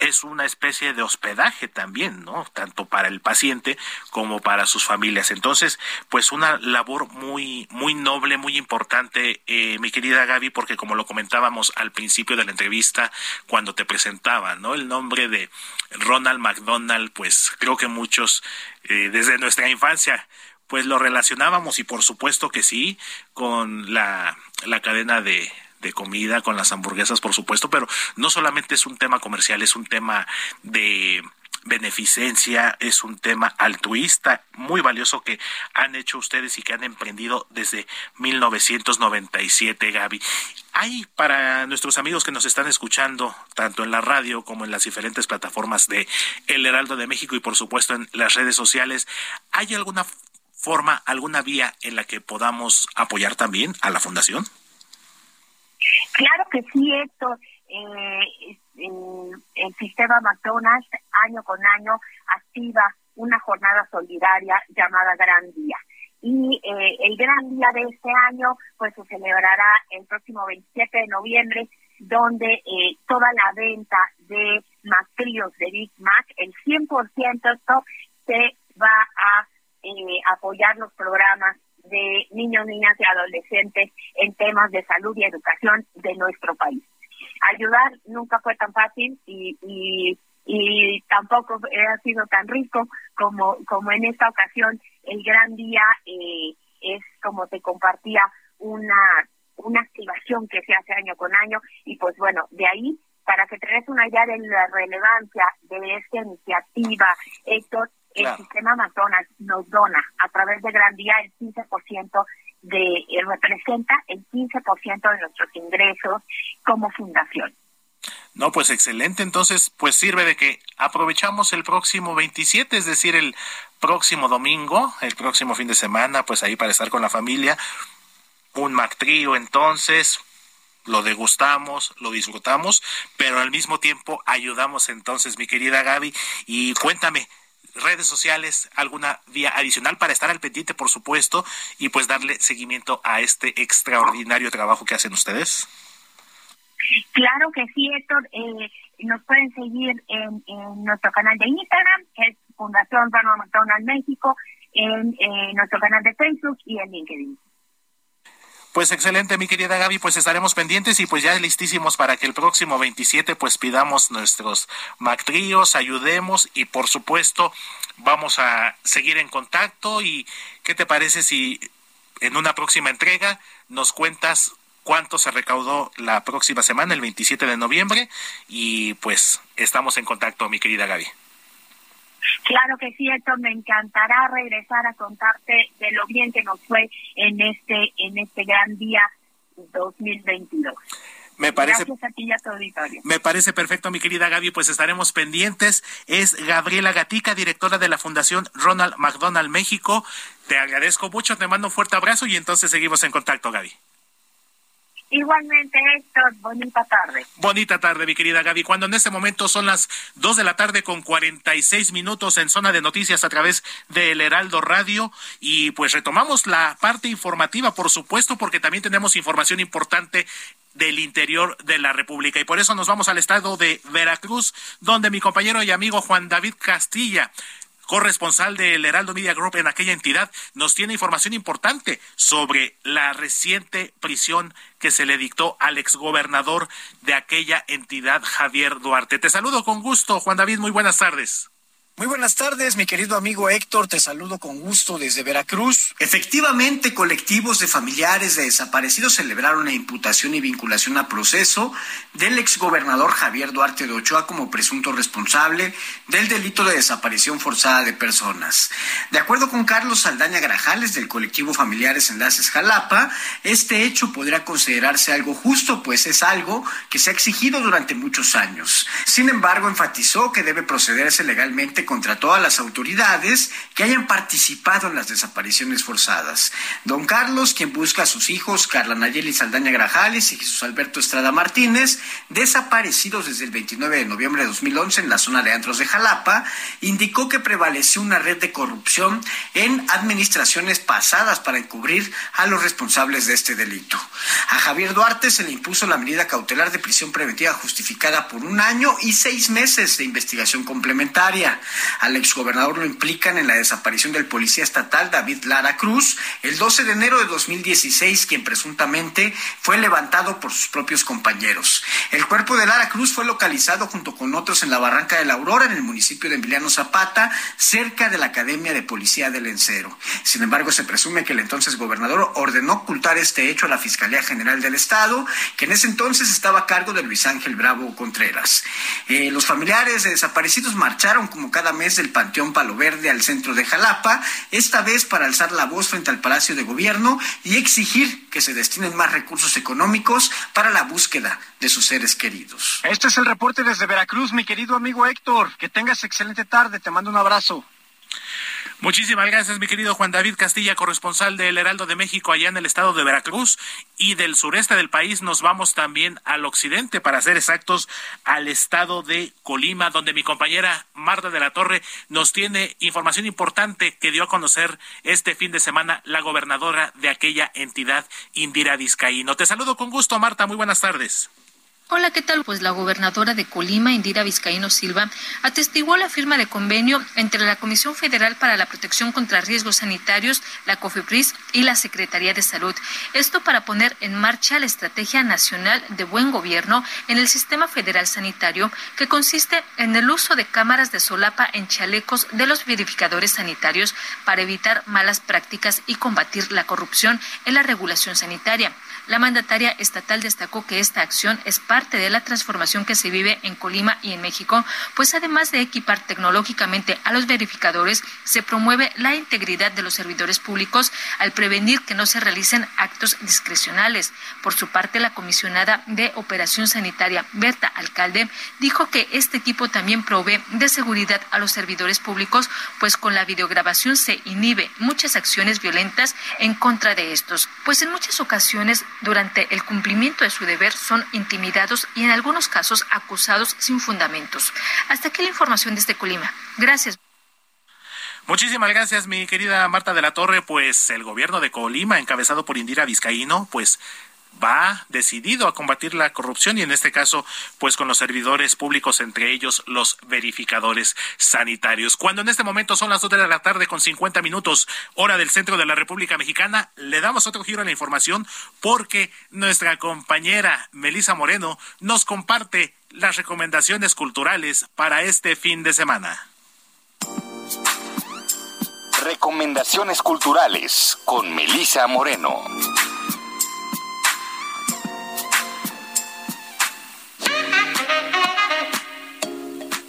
es una especie de hospedaje también, ¿no? Tanto para el paciente como para sus familias. Entonces, pues una labor muy, muy noble, muy importante, eh, mi querida Gaby, porque como lo comentábamos al principio de la entrevista, cuando te presentaba, ¿no? El nombre de Ronald McDonald, pues creo que muchos eh, desde nuestra infancia pues lo relacionábamos y por supuesto que sí con la, la cadena de, de comida, con las hamburguesas, por supuesto, pero no solamente es un tema comercial, es un tema de beneficencia, es un tema altruista muy valioso que han hecho ustedes y que han emprendido desde 1997, Gaby. Hay para nuestros amigos que nos están escuchando, tanto en la radio como en las diferentes plataformas de El Heraldo de México y por supuesto en las redes sociales, ¿hay alguna forma, alguna vía en la que podamos apoyar también a la fundación? Claro que sí, Héctor. Eh, el sistema McDonald's año con año activa una jornada solidaria llamada Gran Día. Y eh, el Gran Día de este año pues se celebrará el próximo 27 de noviembre, donde eh, toda la venta de McTrios de Big Mac, el 100% esto se va a eh, apoyar los programas de niños, niñas y adolescentes en temas de salud y educación de nuestro país. Ayudar nunca fue tan fácil y, y, tampoco ha sido tan rico como, como en esta ocasión. El gran día eh, es, como te compartía, una, una activación que se hace año con año y pues bueno, de ahí para que tengas una idea de la relevancia de esta iniciativa, Héctor, el sistema McDonald's nos dona a través de Gran Día el 15% de, eh, representa el 15% de nuestros ingresos como fundación. No, pues excelente. Entonces, pues sirve de que aprovechamos el próximo 27, es decir, el próximo domingo, el próximo fin de semana, pues ahí para estar con la familia. Un Mac entonces, lo degustamos, lo disfrutamos, pero al mismo tiempo ayudamos entonces, mi querida Gaby. Y cuéntame, redes sociales, alguna vía adicional para estar al pendiente, por supuesto, y pues darle seguimiento a este extraordinario trabajo que hacen ustedes? Claro que sí, Héctor. Eh, nos pueden seguir en, nuestro canal de Instagram, que es Fundación Ronald McDonald México, en nuestro canal de Facebook y en LinkedIn. Pues excelente, mi querida Gaby, pues estaremos pendientes y pues ya listísimos para que el próximo 27 pues pidamos nuestros MacTríos, ayudemos y por supuesto vamos a seguir en contacto y ¿qué te parece si en una próxima entrega nos cuentas cuánto se recaudó la próxima semana, el 27 de noviembre y pues estamos en contacto, mi querida Gaby. Claro que sí, Héctor, me encantará regresar a contarte de lo bien que nos fue en este en este gran día 2022. Me parece, Gracias a ti y a tu auditorio. Me parece perfecto, mi querida Gaby, pues estaremos pendientes. Es Gabriela Gatica, directora de la Fundación Ronald McDonald México. Te agradezco mucho, te mando un fuerte abrazo y entonces seguimos en contacto, Gaby. Igualmente, Héctor, bonita tarde. Bonita tarde, mi querida Gaby. Cuando en este momento son las 2 de la tarde con 46 minutos en zona de noticias a través del Heraldo Radio. Y pues retomamos la parte informativa, por supuesto, porque también tenemos información importante del interior de la República. Y por eso nos vamos al estado de Veracruz, donde mi compañero y amigo Juan David Castilla corresponsal del Heraldo Media Group en aquella entidad, nos tiene información importante sobre la reciente prisión que se le dictó al exgobernador de aquella entidad, Javier Duarte. Te saludo con gusto, Juan David, muy buenas tardes. Muy buenas tardes, mi querido amigo Héctor, te saludo con gusto desde Veracruz. Efectivamente, colectivos de familiares de desaparecidos celebraron la imputación y vinculación a proceso del exgobernador Javier Duarte de Ochoa como presunto responsable del delito de desaparición forzada de personas. De acuerdo con Carlos Saldaña Grajales del colectivo Familiares Enlaces Jalapa, este hecho podría considerarse algo justo, pues es algo que se ha exigido durante muchos años. Sin embargo, enfatizó que debe procederse legalmente contra todas las autoridades que hayan participado en las desapariciones forzadas. Don Carlos, quien busca a sus hijos, Carla Nayeli Saldaña Grajales y Jesús Alberto Estrada Martínez, desaparecidos desde el 29 de noviembre de 2011 en la zona de Antros de Jalapa, indicó que prevaleció una red de corrupción en administraciones pasadas para encubrir a los responsables de este delito. A Javier Duarte se le impuso la medida cautelar de prisión preventiva justificada por un año y seis meses de investigación complementaria. Al exgobernador lo implican en la desaparición del policía estatal David Lara Cruz el 12 de enero de 2016, quien presuntamente fue levantado por sus propios compañeros. El cuerpo de Lara Cruz fue localizado junto con otros en la Barranca de la Aurora, en el municipio de Emiliano Zapata, cerca de la Academia de Policía del Encero. Sin embargo, se presume que el entonces gobernador ordenó ocultar este hecho a la Fiscalía General del Estado, que en ese entonces estaba a cargo de Luis Ángel Bravo Contreras. Eh, los familiares de desaparecidos marcharon como cada mes del Panteón Palo Verde al centro de Jalapa, esta vez para alzar la voz frente al Palacio de Gobierno y exigir que se destinen más recursos económicos para la búsqueda de sus seres queridos. Este es el reporte desde Veracruz, mi querido amigo Héctor. Que tengas excelente tarde, te mando un abrazo. Muchísimas gracias, mi querido Juan David Castilla, corresponsal del Heraldo de México allá en el estado de Veracruz y del sureste del país. Nos vamos también al occidente, para ser exactos, al estado de Colima, donde mi compañera Marta de la Torre nos tiene información importante que dio a conocer este fin de semana la gobernadora de aquella entidad, Indira Vizcaíno. Te saludo con gusto, Marta. Muy buenas tardes. Hola, ¿qué tal? Pues la gobernadora de Colima, Indira Vizcaíno Silva, atestiguó la firma de convenio entre la Comisión Federal para la Protección contra Riesgos Sanitarios, la COFEPRIS y la Secretaría de Salud. Esto para poner en marcha la Estrategia Nacional de Buen Gobierno en el Sistema Federal Sanitario, que consiste en el uso de cámaras de solapa en chalecos de los verificadores sanitarios para evitar malas prácticas y combatir la corrupción en la regulación sanitaria. La mandataria estatal destacó que esta acción es parte de la transformación que se vive en Colima y en México, pues además de equipar tecnológicamente a los verificadores, se promueve la integridad de los servidores públicos al prevenir que no se realicen actos discrecionales. Por su parte, la comisionada de Operación Sanitaria, Berta Alcalde, dijo que este equipo también provee de seguridad a los servidores públicos, pues con la videograbación se inhibe muchas acciones violentas en contra de estos, pues en muchas ocasiones durante el cumplimiento de su deber son intimidados y en algunos casos acusados sin fundamentos. Hasta aquí la información desde Colima. Gracias. Muchísimas gracias, mi querida Marta de la Torre. Pues el gobierno de Colima, encabezado por Indira Vizcaíno, pues va decidido a combatir la corrupción y en este caso pues con los servidores públicos entre ellos los verificadores sanitarios. Cuando en este momento son las dos de la tarde con 50 minutos hora del centro de la República Mexicana, le damos otro giro a la información porque nuestra compañera Melisa Moreno nos comparte las recomendaciones culturales para este fin de semana. Recomendaciones culturales con Melisa Moreno.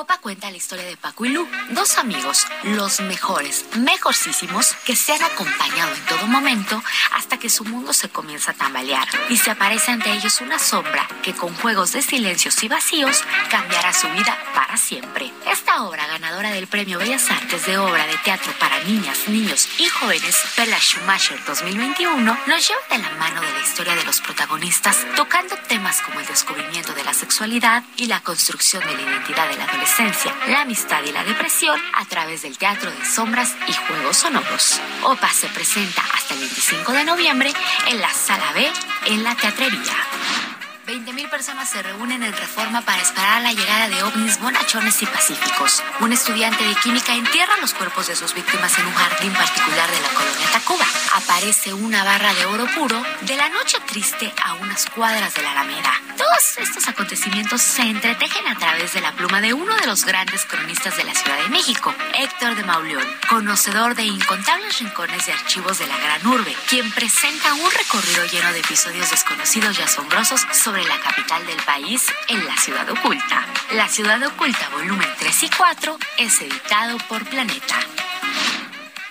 Opa cuenta la historia de Paco y Lu, dos amigos, los mejores, mejorcísimos, que se han acompañado en todo momento hasta que su mundo se comienza a tambalear y se aparece ante ellos una sombra que con juegos de silencios y vacíos cambiará su vida para siempre. Esta obra, ganadora del Premio Bellas Artes de Obra de Teatro para Niñas, Niños y Jóvenes, Pela Schumacher 2021, nos lleva de la mano de la historia de los protagonistas, tocando temas como el descubrimiento de la sexualidad y la construcción de la identidad de la la amistad y la depresión a través del teatro de sombras y juegos sonoros. OPA se presenta hasta el 25 de noviembre en la Sala B en la Teatrería. 20.000 personas se reúnen en Reforma para esperar la llegada de ovnis bonachones y pacíficos. Un estudiante de química entierra los cuerpos de sus víctimas en un jardín particular de la colonia Tacuba. Aparece una barra de oro puro de la noche triste a unas cuadras de la Alameda. Todos estos acontecimientos se entretejen a través de la pluma de uno de los grandes cronistas de la Ciudad de México, Héctor de Mauleón, conocedor de incontables rincones y archivos de la gran urbe, quien presenta un recorrido lleno de episodios desconocidos y asombrosos sobre la capital del país en La Ciudad Oculta. La Ciudad Oculta, volumen 3 y 4, es editado por Planeta.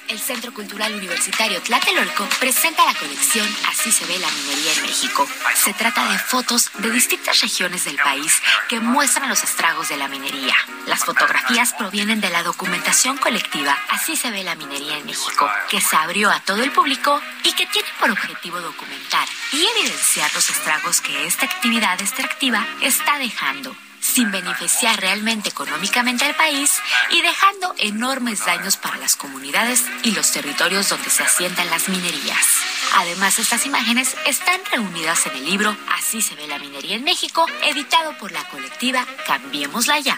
El Centro Cultural Universitario Tlatelolco presenta la colección Así se ve la minería en México. Se trata de fotos de distintas regiones del país que muestran los estragos de la minería. Las fotografías provienen de la documentación colectiva Así se ve la minería en México, que se abrió a todo el público y que tiene por objetivo documentar y evidenciar los estragos que esta actividad extractiva está dejando sin beneficiar realmente económicamente al país y dejando enormes daños para las comunidades y los territorios donde se asientan las minerías. Además, estas imágenes están reunidas en el libro Así se ve la minería en México, editado por la colectiva Cambiémosla ya.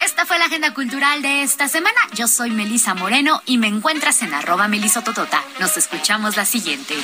Esta fue la agenda cultural de esta semana. Yo soy Melisa Moreno y me encuentras en arroba melisototota. Nos escuchamos la siguiente.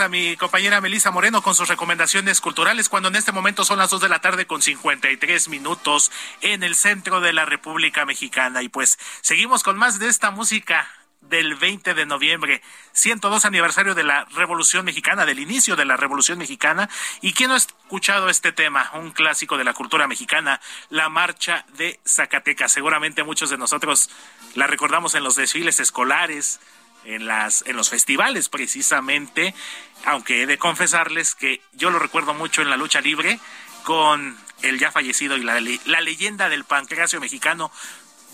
A mi compañera Melisa Moreno con sus recomendaciones culturales, cuando en este momento son las dos de la tarde con 53 minutos en el centro de la República Mexicana. Y pues seguimos con más de esta música del 20 de noviembre, 102 aniversario de la Revolución Mexicana, del inicio de la Revolución Mexicana. ¿Y quién no ha escuchado este tema? Un clásico de la cultura mexicana, la Marcha de Zacatecas. Seguramente muchos de nosotros la recordamos en los desfiles escolares, en las en los festivales precisamente, aunque he de confesarles que yo lo recuerdo mucho en la lucha libre con el ya fallecido y la, la leyenda del pancracio mexicano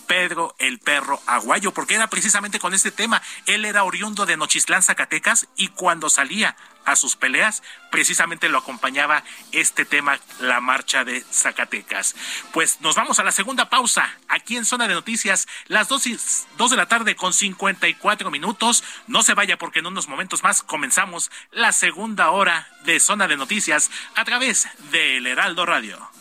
Pedro el Perro Aguayo, porque era precisamente con este tema. Él era oriundo de Nochistlán, Zacatecas, y cuando salía a sus peleas, precisamente lo acompañaba este tema, la marcha de Zacatecas. Pues nos vamos a la segunda pausa, aquí en Zona de Noticias, las dos, dos de la tarde con 54 minutos. No se vaya porque en unos momentos más comenzamos la segunda hora de Zona de Noticias a través del Heraldo Radio.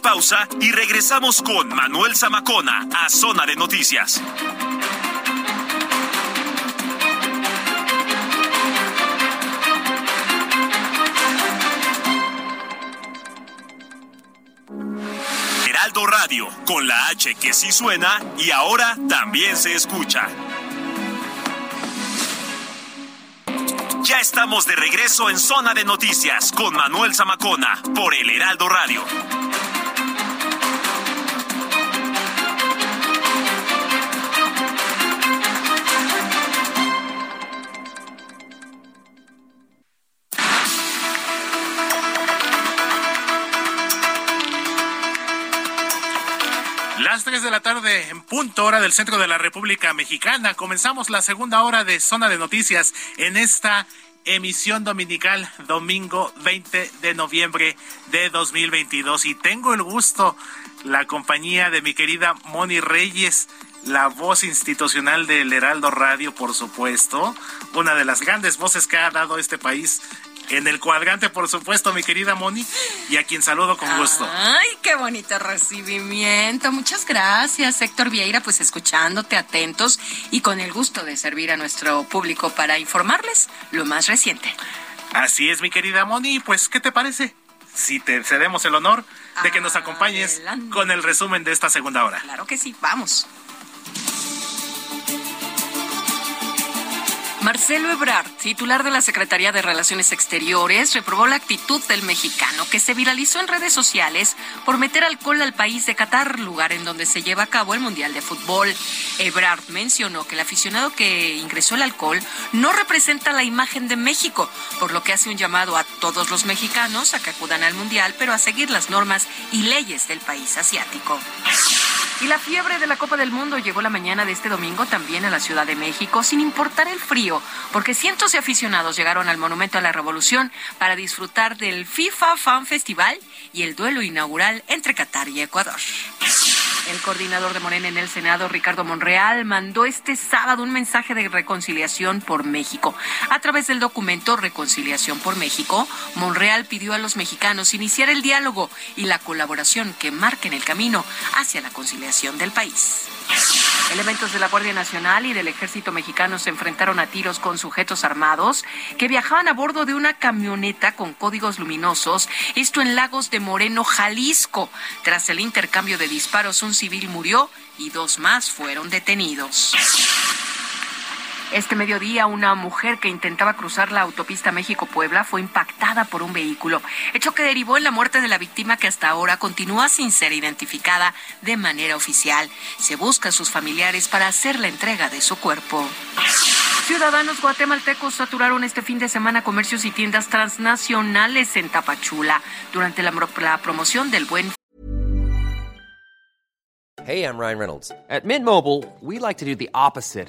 Pausa y regresamos con Manuel Zamacona a Zona de Noticias. Heraldo Radio, con la H que sí suena y ahora también se escucha. Ya estamos de regreso en Zona de Noticias con Manuel Zamacona por el Heraldo Radio. Las 3 de la tarde en punto hora del centro de la República Mexicana. Comenzamos la segunda hora de Zona de Noticias en esta emisión dominical domingo 20 de noviembre de 2022 y tengo el gusto la compañía de mi querida Moni Reyes la voz institucional del Heraldo Radio, por supuesto, una de las grandes voces que ha dado este país en el cuadrante, por supuesto, mi querida Moni, y a quien saludo con gusto. Ay, qué bonito recibimiento. Muchas gracias, Héctor Vieira, pues escuchándote atentos y con el gusto de servir a nuestro público para informarles lo más reciente. Así es, mi querida Moni, pues, ¿qué te parece? Si te cedemos el honor de que nos acompañes con el resumen de esta segunda hora. Claro que sí, vamos. Marcelo Ebrard, titular de la Secretaría de Relaciones Exteriores, reprobó la actitud del mexicano que se viralizó en redes sociales por meter alcohol al país de Qatar, lugar en donde se lleva a cabo el Mundial de Fútbol. Ebrard mencionó que el aficionado que ingresó el alcohol no representa la imagen de México, por lo que hace un llamado a todos los mexicanos a que acudan al Mundial, pero a seguir las normas y leyes del país asiático. Y la fiebre de la Copa del Mundo llegó la mañana de este domingo también a la Ciudad de México, sin importar el frío, porque cientos de aficionados llegaron al Monumento a la Revolución para disfrutar del FIFA Fan Festival y el duelo inaugural entre Qatar y Ecuador. El coordinador de Morena en el Senado, Ricardo Monreal, mandó este sábado un mensaje de reconciliación por México. A través del documento Reconciliación por México, Monreal pidió a los mexicanos iniciar el diálogo y la colaboración que marquen el camino hacia la conciliación del país. Elementos de la Guardia Nacional y del Ejército Mexicano se enfrentaron a tiros con sujetos armados que viajaban a bordo de una camioneta con códigos luminosos, esto en Lagos de Moreno, Jalisco. Tras el intercambio de disparos, un civil murió y dos más fueron detenidos. Este mediodía, una mujer que intentaba cruzar la autopista México-Puebla fue impactada por un vehículo, hecho que derivó en la muerte de la víctima que hasta ahora continúa sin ser identificada de manera oficial. Se busca a sus familiares para hacer la entrega de su cuerpo. Ciudadanos guatemaltecos saturaron este fin de semana comercios y tiendas transnacionales en Tapachula durante la, la promoción del buen Hey, I'm Ryan Reynolds. At Mint Mobile, we like to do the opposite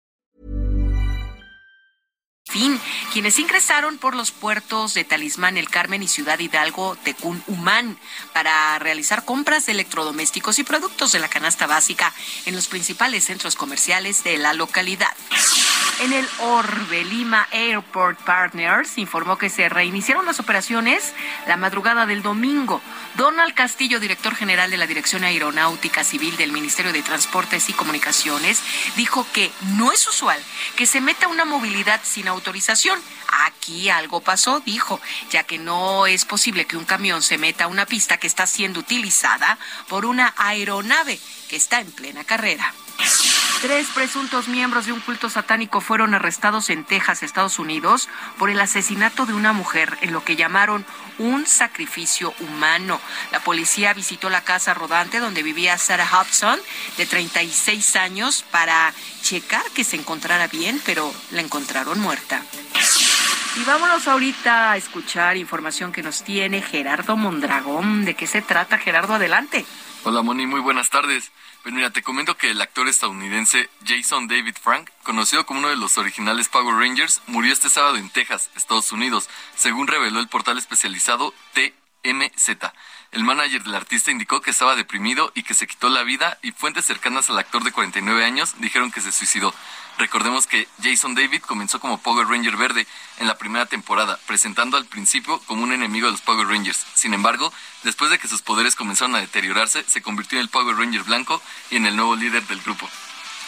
fin, quienes ingresaron por los puertos de Talismán, El Carmen y Ciudad Hidalgo, Tecún, Humán, para realizar compras de electrodomésticos y productos de la canasta básica en los principales centros comerciales de la localidad. En el Orbe Lima Airport Partners informó que se reiniciaron las operaciones la madrugada del domingo. Donald Castillo, director general de la Dirección Aeronáutica Civil del Ministerio de Transportes y Comunicaciones, dijo que no es usual que se meta una movilidad sin autorización. Aquí algo pasó, dijo, ya que no es posible que un camión se meta a una pista que está siendo utilizada por una aeronave que está en plena carrera. Tres presuntos miembros de un culto satánico fueron arrestados en Texas, Estados Unidos, por el asesinato de una mujer en lo que llamaron un sacrificio humano. La policía visitó la casa rodante donde vivía Sarah Hudson, de 36 años, para checar que se encontrara bien, pero la encontraron muerta. Y vámonos ahorita a escuchar información que nos tiene Gerardo Mondragón. ¿De qué se trata, Gerardo? Adelante. Hola, Moni, muy buenas tardes. Pues mira, te comento que el actor estadounidense Jason David Frank, conocido como uno de los originales Power Rangers, murió este sábado en Texas, Estados Unidos, según reveló el portal especializado TMZ. El manager del artista indicó que estaba deprimido y que se quitó la vida y fuentes cercanas al actor de 49 años dijeron que se suicidó. Recordemos que Jason David comenzó como Power Ranger verde en la primera temporada, presentando al principio como un enemigo de los Power Rangers. Sin embargo, después de que sus poderes comenzaron a deteriorarse, se convirtió en el Power Ranger blanco y en el nuevo líder del grupo.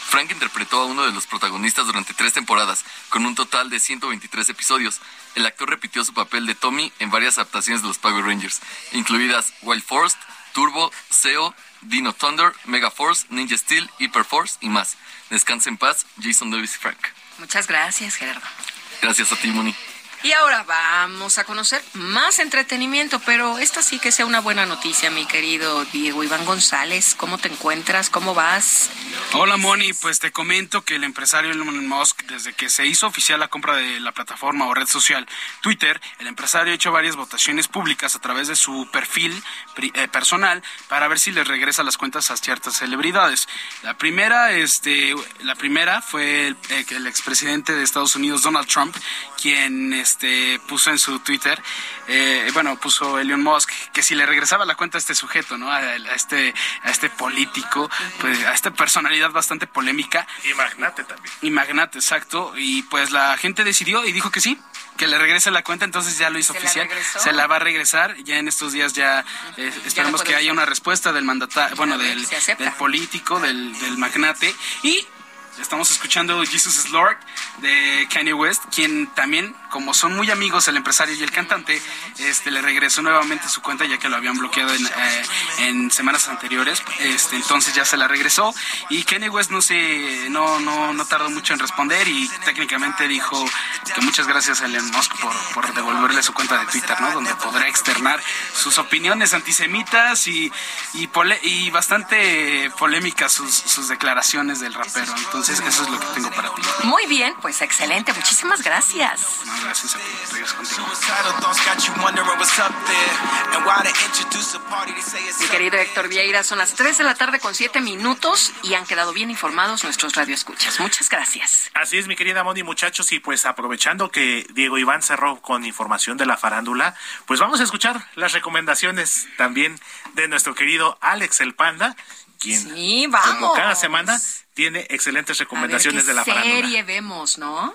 Frank interpretó a uno de los protagonistas durante tres temporadas, con un total de 123 episodios. El actor repitió su papel de Tommy en varias adaptaciones de los Power Rangers, incluidas Wild Force, Turbo, SEO, Dino Thunder, Mega Force, Ninja Steel, Hyper Force y más. Descanse en paz, Jason Davis Frank. Muchas gracias, Gerardo. Gracias a ti, Moni. Y ahora vamos a conocer más entretenimiento, pero esta sí que sea una buena noticia, mi querido Diego Iván González. ¿Cómo te encuentras? ¿Cómo vas? Hola Moni, pues te comento que el empresario Elon Musk, desde que se hizo oficial la compra de la plataforma o red social Twitter, el empresario ha hecho varias votaciones públicas a través de su perfil eh, personal para ver si les regresa las cuentas a ciertas celebridades. La primera, este, la primera fue el, eh, el expresidente de Estados Unidos, Donald Trump, quien este, puso en su Twitter, eh, bueno, puso Elon Musk, que si le regresaba la cuenta a este sujeto, ¿no? A, este, a este político, pues a esta personalidad bastante polémica. Y magnate también. Y magnate, exacto. Y pues la gente decidió y dijo que sí, que le regrese la cuenta, entonces ya lo hizo oficial. se la va a regresar, ya en estos días ya eh, esperamos que haya una respuesta del mandatario, bueno, del, del político, del, del magnate. Y Estamos escuchando Jesus is Lord de Kanye West, quien también, como son muy amigos el empresario y el cantante, este le regresó nuevamente su cuenta ya que lo habían bloqueado en, eh, semanas anteriores. Este, entonces ya se la regresó y Kanye West no se no, no, no tardó mucho en responder y técnicamente dijo que muchas gracias a Elon Musk por, por devolverle su cuenta de Twitter, ¿no? Donde podrá externar sus opiniones antisemitas y, y, y bastante polémicas sus, sus declaraciones del rapero. Entonces, entonces, eso es lo que tengo para ti. Muy bien, pues excelente. Muchísimas gracias. gracias a ti. Mi querido Héctor Vieira, son las 3 de la tarde con 7 minutos y han quedado bien informados nuestros radioescuchas. Muchas gracias. Así es, mi querida Moni, muchachos, y pues aprovechando que Diego Iván cerró con información de la farándula, pues vamos a escuchar las recomendaciones también de nuestro querido Alex el Panda, quien sí, vamos. como cada semana tiene excelentes recomendaciones de la serie vemos, no?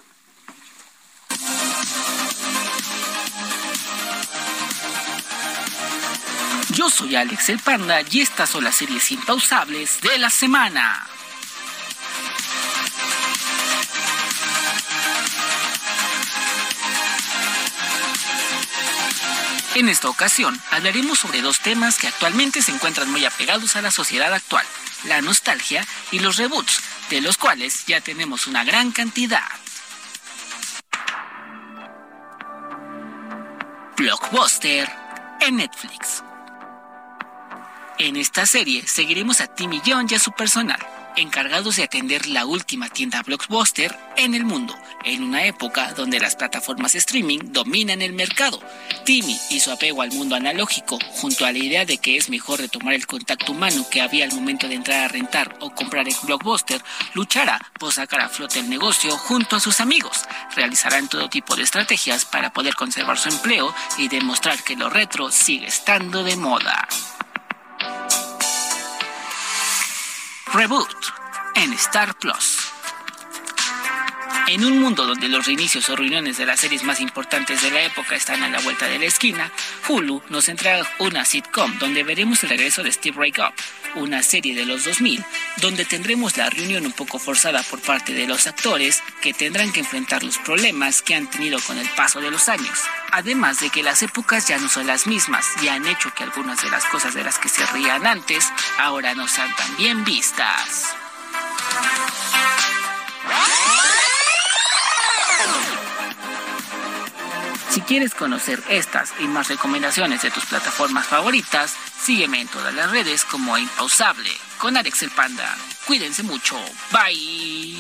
Yo soy Alex el Panda y estas son las series impausables de la semana. En esta ocasión hablaremos sobre dos temas que actualmente se encuentran muy apegados a la sociedad actual, la nostalgia y los reboots, de los cuales ya tenemos una gran cantidad. Blockbuster en Netflix. En esta serie seguiremos a Timmy John y a su personal, encargados de atender la última tienda blockbuster en el mundo, en una época donde las plataformas streaming dominan el mercado. Timmy y su apego al mundo analógico, junto a la idea de que es mejor retomar el contacto humano que había al momento de entrar a rentar o comprar el blockbuster, luchará por sacar a flote el negocio junto a sus amigos. Realizarán todo tipo de estrategias para poder conservar su empleo y demostrar que lo retro sigue estando de moda. Reboot en Star Plus. En un mundo donde los reinicios o reuniones de las series más importantes de la época están a la vuelta de la esquina, Hulu nos entrega una sitcom donde veremos el regreso de Steve Ray Up, una serie de los 2000 donde tendremos la reunión un poco forzada por parte de los actores que tendrán que enfrentar los problemas que han tenido con el paso de los años. Además de que las épocas ya no son las mismas y han hecho que algunas de las cosas de las que se rían antes ahora no sean tan bien vistas. Si quieres conocer estas y más recomendaciones de tus plataformas favoritas, sígueme en todas las redes como Impausable con Alex el Panda. Cuídense mucho. Bye.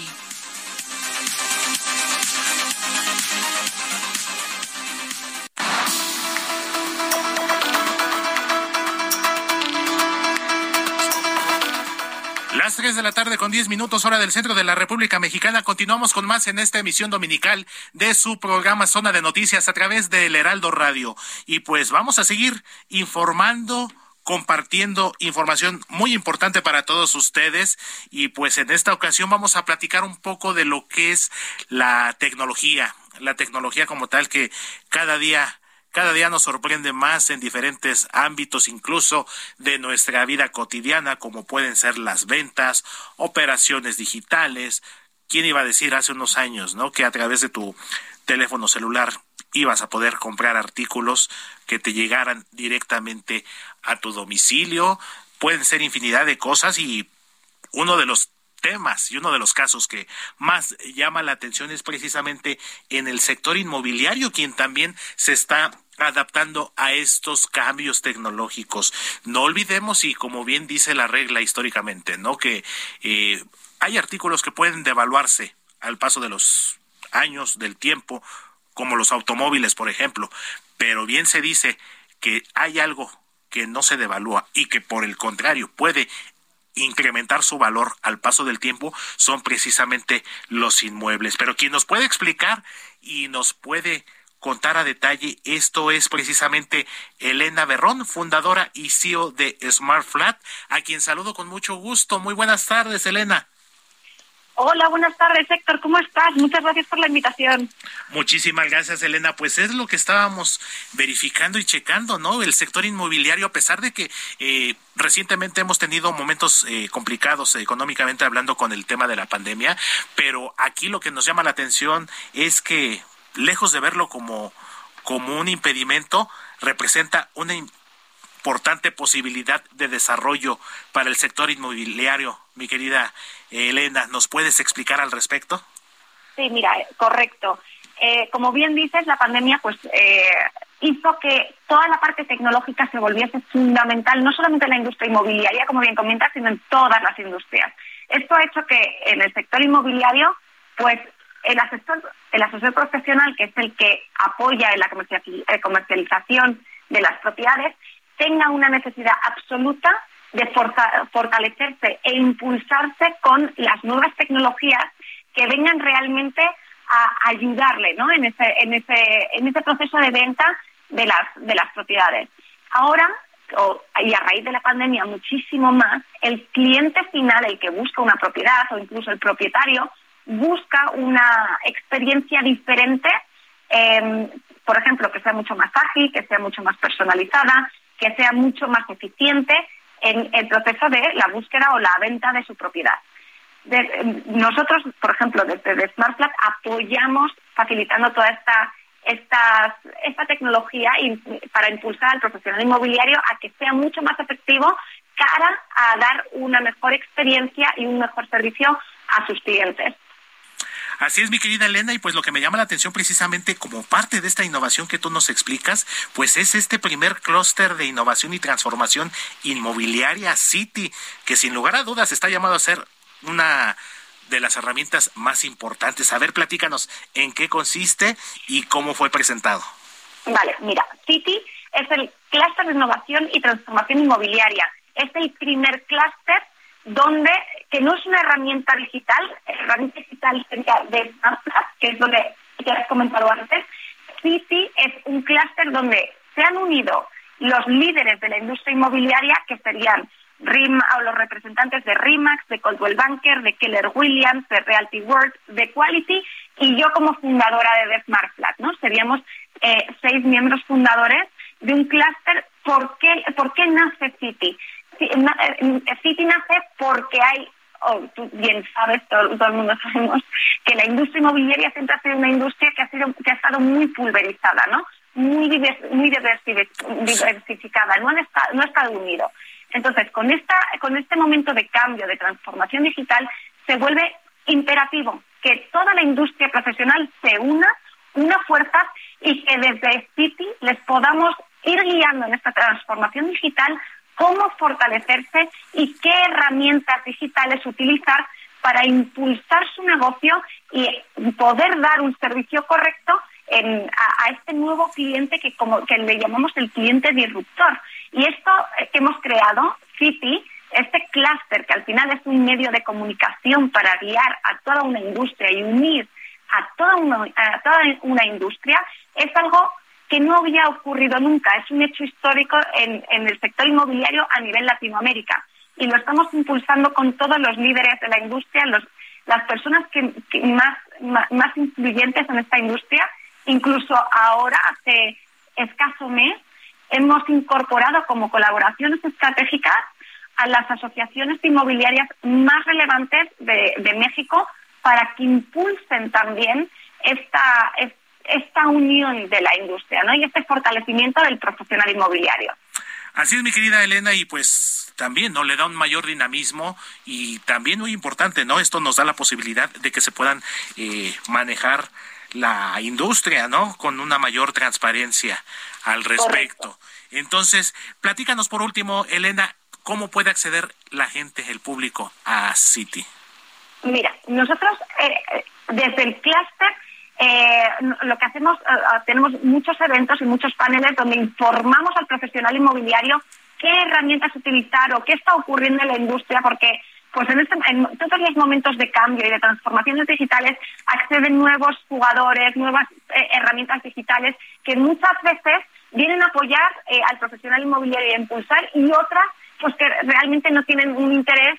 Las 3 de la tarde con 10 minutos hora del centro de la República Mexicana. Continuamos con más en esta emisión dominical de su programa Zona de Noticias a través del Heraldo Radio. Y pues vamos a seguir informando compartiendo información muy importante para todos ustedes y pues en esta ocasión vamos a platicar un poco de lo que es la tecnología, la tecnología como tal que cada día cada día nos sorprende más en diferentes ámbitos, incluso de nuestra vida cotidiana, como pueden ser las ventas, operaciones digitales. ¿Quién iba a decir hace unos años, no? Que a través de tu teléfono celular ibas a poder comprar artículos que te llegaran directamente a tu domicilio. Pueden ser infinidad de cosas y uno de los temas y uno de los casos que más llama la atención es precisamente en el sector inmobiliario, quien también se está adaptando a estos cambios tecnológicos. No olvidemos, y como bien dice la regla históricamente, ¿no? Que eh, hay artículos que pueden devaluarse al paso de los años, del tiempo, como los automóviles, por ejemplo. Pero bien se dice que hay algo que no se devalúa y que por el contrario puede incrementar su valor al paso del tiempo son precisamente los inmuebles. Pero quien nos puede explicar y nos puede contar a detalle esto es precisamente Elena Berrón, fundadora y CEO de Smart Flat, a quien saludo con mucho gusto. Muy buenas tardes, Elena. Hola, buenas tardes, Héctor. ¿Cómo estás? Muchas gracias por la invitación. Muchísimas gracias, Elena. Pues es lo que estábamos verificando y checando, ¿no? El sector inmobiliario, a pesar de que eh, recientemente hemos tenido momentos eh, complicados económicamente hablando con el tema de la pandemia, pero aquí lo que nos llama la atención es que, lejos de verlo como, como un impedimento, representa una importante posibilidad de desarrollo para el sector inmobiliario, mi querida Elena, ¿nos puedes explicar al respecto? Sí, mira, correcto. Eh, como bien dices, la pandemia pues eh, hizo que toda la parte tecnológica se volviese fundamental, no solamente en la industria inmobiliaria, como bien comentas, sino en todas las industrias. Esto ha hecho que en el sector inmobiliario, pues el asesor, el asesor profesional, que es el que apoya en la eh, comercialización de las propiedades, tenga una necesidad absoluta de fortalecerse e impulsarse con las nuevas tecnologías que vengan realmente a ayudarle ¿no? en, ese, proceso de venta de las, de las propiedades. Ahora, y a raíz de la pandemia muchísimo más, el cliente final, el que busca una propiedad o incluso el propietario, busca una experiencia diferente, em, por ejemplo, que sea mucho más ágil, que sea mucho más personalizada, que sea mucho más eficiente en el proceso de la búsqueda o la venta de su propiedad. nosotros, por ejemplo, desde SmartPlat apoyamos facilitando toda esta esta, esta tecnología para impulsar al profesional inmobiliario a que sea mucho más efectivo cara a dar una mejor experiencia y un mejor servicio a sus clientes. Así es, mi querida Elena, y pues lo que me llama la atención precisamente como parte de esta innovación que tú nos explicas, pues es este primer clúster de innovación y transformación inmobiliaria City, que sin lugar a dudas está llamado a ser una de las herramientas más importantes. A ver, platícanos en qué consiste y cómo fue presentado. Vale, mira, City es el clúster de innovación y transformación inmobiliaria. Es el primer clúster donde, que no es una herramienta digital, herramienta digital sería de que es donde ya has comentado antes. City es un clúster donde se han unido los líderes de la industria inmobiliaria, que serían RIM, o los representantes de RIMAX, de Coldwell Banker, de Keller Williams, de Realty World, de Quality, y yo como fundadora de Smart Flat, ¿no? Seríamos eh, seis miembros fundadores de un clúster. ¿Por qué, ¿Por qué nace City? Eh, City nace porque hay oh, tú bien sabes, todo, todo, el mundo [LAUGHS] sabemos, que la industria inmobiliaria siempre ha sido una industria que ha, sido, que ha estado muy pulverizada, ¿no? Muy, muy diversificada, no, estado, no ha estado unido. Entonces, con, esta, con este momento de cambio, de transformación digital, se vuelve imperativo que toda la industria profesional se una, una fuerza y que desde City les podamos ir guiando en esta transformación digital cómo fortalecerse y qué herramientas digitales utilizar para impulsar su negocio y poder dar un servicio correcto a, este nuevo cliente que como que le llamamos el cliente disruptor. Y esto que hemos creado, City, este clúster que al final es un medio de comunicación para guiar a toda una industria y unir a toda una, a toda una industria, es algo que no había ocurrido nunca. Es un hecho histórico en, el sector inmobiliario a nivel Latinoamérica. Y lo estamos impulsando con todos los líderes de la industria, los, las personas que, más, más, influyentes en esta industria. Incluso ahora, hace escaso mes, hemos incorporado como colaboraciones estratégicas a las asociaciones inmobiliarias más relevantes de, de México para que impulsen también esta, esta unión de la industria ¿no? y este fortalecimiento del profesional inmobiliario. Así es, mi querida Elena, y pues también no le da un mayor dinamismo y también muy importante, ¿no? Esto nos da la posibilidad de que se puedan eh, manejar la industria, ¿no? Con una mayor transparencia al respecto. Entonces, platícanos por último, Elena, ¿cómo puede acceder la gente, el público, a City? Mira, nosotros eh, eh, desde el clúster eh, lo que hacemos, eh, tenemos muchos eventos y muchos paneles donde informamos al profesional inmobiliario qué herramientas utilizar o qué está ocurriendo en la industria, porque pues en, este, en todos los momentos de cambio y de transformaciones digitales acceden nuevos jugadores, nuevas eh, herramientas digitales que muchas veces vienen a apoyar al profesional inmobiliario y a impulsar y otras pues que realmente no tienen un interés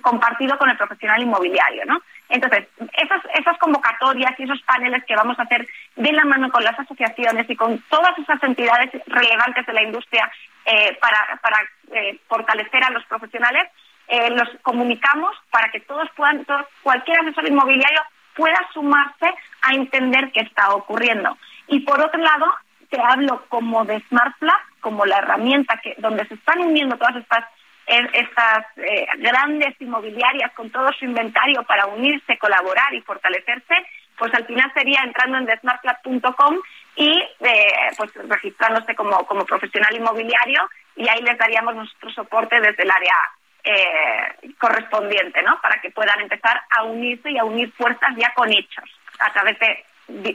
compartido con el profesional inmobiliario, ¿no? Entonces, esas, esas convocatorias y esos paneles que vamos a hacer de la mano con las asociaciones y con todas esas entidades relevantes de la industria eh, para, eh, fortalecer a los profesionales, eh, los comunicamos para que todos puedan, cualquier asesor inmobiliario pueda sumarse a entender qué está ocurriendo. Y por otro lado, te hablo como de Smart como la herramienta que donde se están uniendo todas estas estas eh, grandes inmobiliarias con todo su inventario para unirse, colaborar y fortalecerse, pues al final sería entrando en thesmartplat.com y eh, pues registrándose como, como profesional inmobiliario y ahí les daríamos nuestro soporte desde el área eh, correspondiente, ¿no? Para que puedan empezar a unirse y a unir fuerzas ya con hechos a través de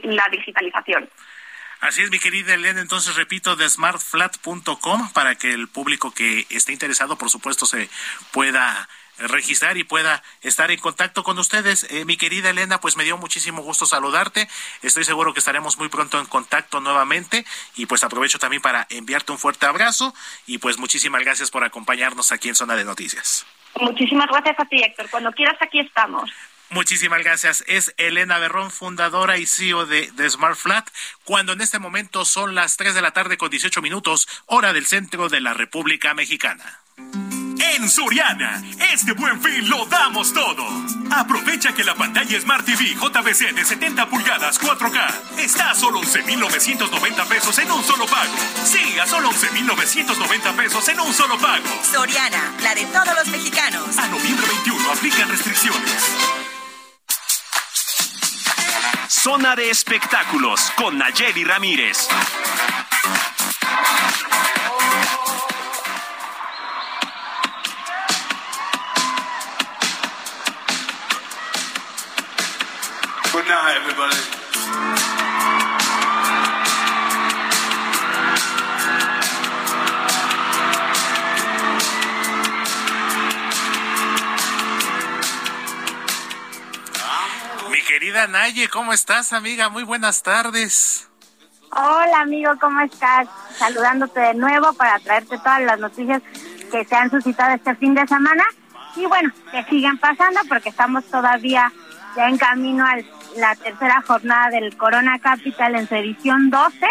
la digitalización. Así es, mi querida Elena. Entonces, repito, de smartflat.com para que el público que esté interesado, por supuesto, se pueda registrar y pueda estar en contacto con ustedes. Eh, mi querida Elena, pues me dio muchísimo gusto saludarte. Estoy seguro que estaremos muy pronto en contacto nuevamente y pues aprovecho también para enviarte un fuerte abrazo y pues muchísimas gracias por acompañarnos aquí en Zona de Noticias. Muchísimas gracias a ti, Héctor. Cuando quieras, aquí estamos. Muchísimas gracias. Es Elena Berrón, fundadora y CEO de, de Smart Flat, cuando en este momento son las 3 de la tarde con 18 minutos, hora del centro de la República Mexicana. En Soriana, este buen fin lo damos todo. Aprovecha que la pantalla Smart TV JBC de 70 pulgadas 4K está a solo 11,990 pesos en un solo pago. Sí, a solo 11,990 pesos en un solo pago. Soriana, la de todos los mexicanos. A noviembre 21 aplican restricciones. Zona de Espectáculos con Nayeli Ramírez. Good night, everybody. Querida Naye, ¿cómo estás, amiga? Muy buenas tardes. Hola, amigo, ¿cómo estás? Saludándote de nuevo para traerte todas las noticias que se han suscitado este fin de semana. Y bueno, que siguen pasando porque estamos todavía ya en camino a la tercera jornada del Corona Capital en su edición 12.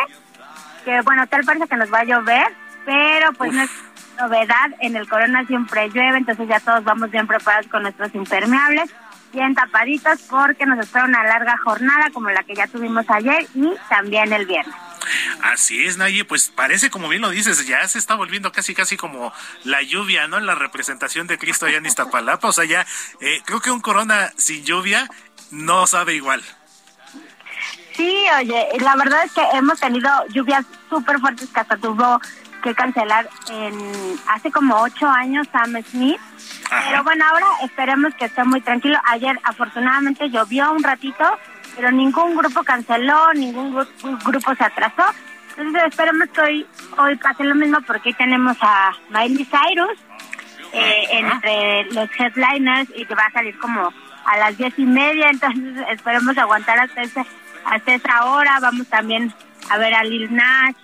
Que bueno, tal parece que nos va a llover, pero pues no es novedad. En el Corona siempre llueve, entonces ya todos vamos bien preparados con nuestros impermeables bien tapaditos porque nos espera una larga jornada como la que ya tuvimos ayer y también el viernes. Así es, Naye, pues parece, como bien lo dices, ya se está volviendo casi, casi como la lluvia, ¿no? En la representación de Cristo allá en Iztapalapa. O sea, ya eh, creo que un corona sin lluvia no sabe igual. Sí, oye, la verdad es que hemos tenido lluvias súper fuertes que hasta tuvo que cancelar en hace como ocho años Sam Smith. Pero bueno, ahora esperemos que esté muy tranquilo. Ayer afortunadamente llovió un ratito, pero ningún grupo canceló, ningún grupo se atrasó. Entonces esperemos que hoy, hoy pase lo mismo porque tenemos a Miley Cyrus eh, entre los headliners y que va a salir como a las diez y media, entonces esperemos aguantar hasta, ese, hasta esa hora. Vamos también a ver a Lil Nash,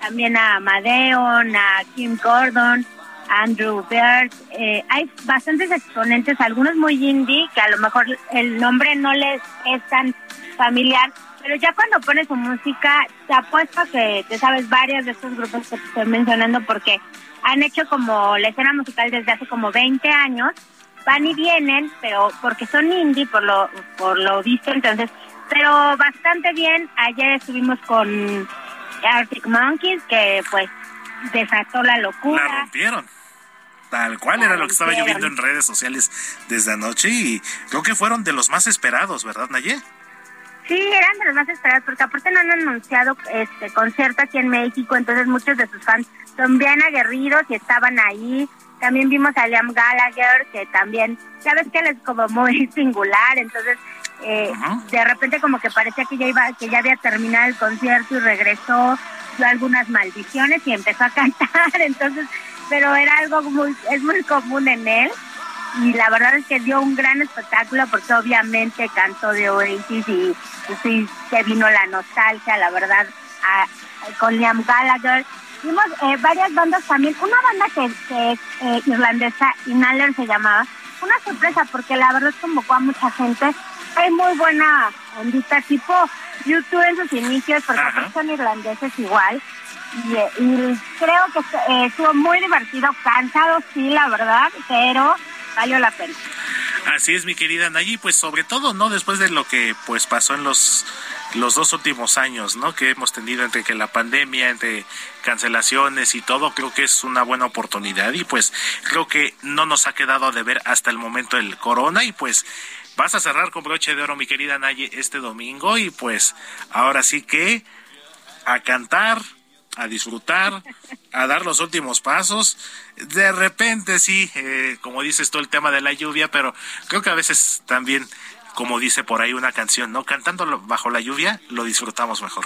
también a Madeon, a Kim Gordon, Andrew Bird. Eh, hay bastantes exponentes, algunos muy indie, que a lo mejor el nombre no les es tan familiar, pero ya cuando pones su música, te apuesto que te sabes varias de estos grupos que te estoy mencionando porque han hecho como la escena musical desde hace como 20 años, van y vienen, pero porque son indie por lo por lo visto, entonces, pero bastante bien. Ayer estuvimos con Arctic Monkeys, que pues desató la locura. La rompieron. Tal cual era lo que estaba yo viendo en redes sociales desde anoche y creo que fueron de los más esperados, ¿verdad, Naye? Sí, eran de los más esperados porque aparte no han anunciado este concierto aquí en México, entonces muchos de sus fans son bien aguerridos y estaban ahí. También vimos a Liam Gallagher, que también, sabes que él es como muy [LAUGHS] singular, entonces eh, de repente como que parecía que ya iba, que ya había terminado el concierto y regresó, algunas maldiciones y empezó a cantar, [LAUGHS] entonces, pero era algo muy, es muy común en él. Y la verdad es que dio un gran espectáculo porque obviamente cantó de Oasis y, sí se vino la nostalgia, la verdad, con Liam Gallagher. Vimos eh, varias bandas también, una banda que, que eh, irlandesa, Inhaler se llamaba, una sorpresa porque la verdad convocó a mucha gente. Hay muy buena ondita tipo YouTube en sus inicios, porque son irlandeses igual. Y, y creo que eh, estuvo muy divertido, cansado sí, la verdad, pero valió la pena. Así es, mi querida Nayi, pues sobre todo, ¿no? Después de lo que pues pasó en los los dos últimos años, ¿no? Que hemos tenido entre que la pandemia, entre cancelaciones y todo, creo que es una buena oportunidad y pues creo que no nos ha quedado de ver hasta el momento el corona y pues vas a cerrar con broche de oro, mi querida Naye, este domingo y pues ahora sí que a cantar, a disfrutar, [LAUGHS] a dar los últimos pasos. De repente sí, eh, como dices tú, el tema de la lluvia, pero creo que a veces también, como dice por ahí una canción, ¿no? Cantando bajo la lluvia, lo disfrutamos mejor.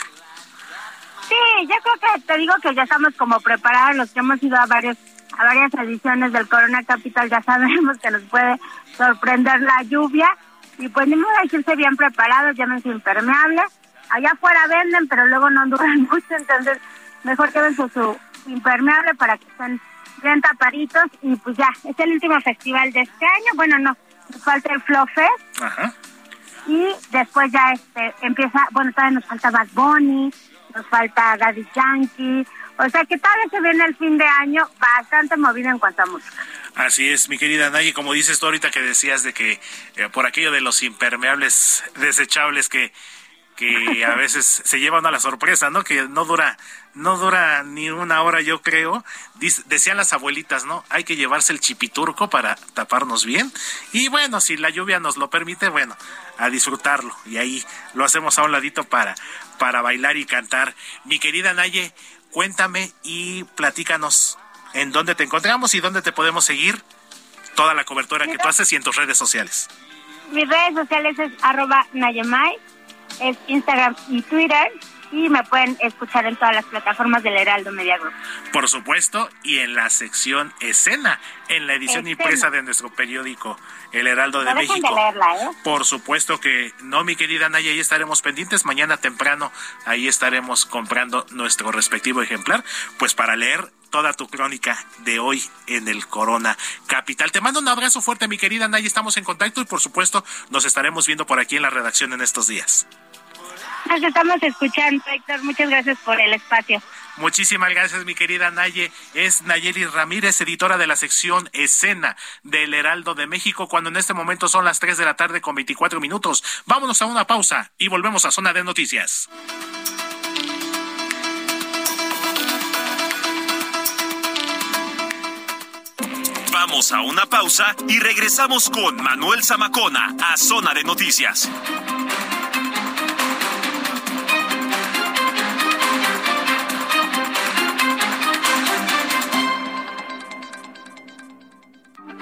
Sí, yo creo que te digo que ya estamos como preparados, los que hemos ido a varios a varias ediciones del Corona Capital ya sabemos que nos puede sorprender la lluvia. Y pues ni modo que irse bien preparados, llámense impermeables. Allá afuera venden, pero luego no duran [LAUGHS] mucho, entonces mejor quédense su impermeable para que estén bien tapaditos. Y pues ya, es el último festival de este año, bueno no, nos falta el Flow Fest. Y después ya este empieza, bueno todavía nos falta Bad Bunny, nos falta Daddy Yankee, o sea que todavía se viene el fin de año bastante movido en cuanto a música. Así es, mi querida Nayi, como dices tú ahorita que decías de que eh, por aquello de los impermeables [LAUGHS] desechables que que a [LAUGHS] veces se llevan a la sorpresa, ¿no? Que no dura, no dura ni una hora, yo creo. decían las abuelitas, ¿no? Hay que llevarse el chipiturco para taparnos bien. Y bueno, si la lluvia nos lo permite, bueno, a disfrutarlo. Y ahí lo hacemos a un ladito para, para bailar y cantar. Mi querida Naye, cuéntame y platícanos en dónde te encontramos y dónde te podemos seguir. Toda la cobertura que tú haces y en tus redes sociales. Mis redes sociales es arroba Nayemay es Instagram y Twitter y me pueden escuchar en todas las plataformas del Heraldo Media Group. Por supuesto, y en la sección escena, en la edición impresa de nuestro periódico El Heraldo de México. ¿eh? Por supuesto que no, mi querida Naya, ahí estaremos pendientes. Mañana temprano, ahí estaremos comprando nuestro respectivo ejemplar, pues para leer toda tu crónica de hoy en el Corona Capital. Te mando un abrazo fuerte, mi querida Naya. Estamos en contacto y, por supuesto, nos estaremos viendo por aquí en la redacción en estos días. Nos estamos escuchando, Héctor. Muchas gracias por el espacio. Muchísimas gracias, mi querida Naye. Es Nayeli Ramírez, editora de la sección Escena del Heraldo de México, cuando en este momento son las 3 de la tarde con 24 minutos. Vámonos a una pausa y volvemos a Zona de Noticias. Vamos a una pausa y regresamos con Manuel Zamacona a Zona de Noticias.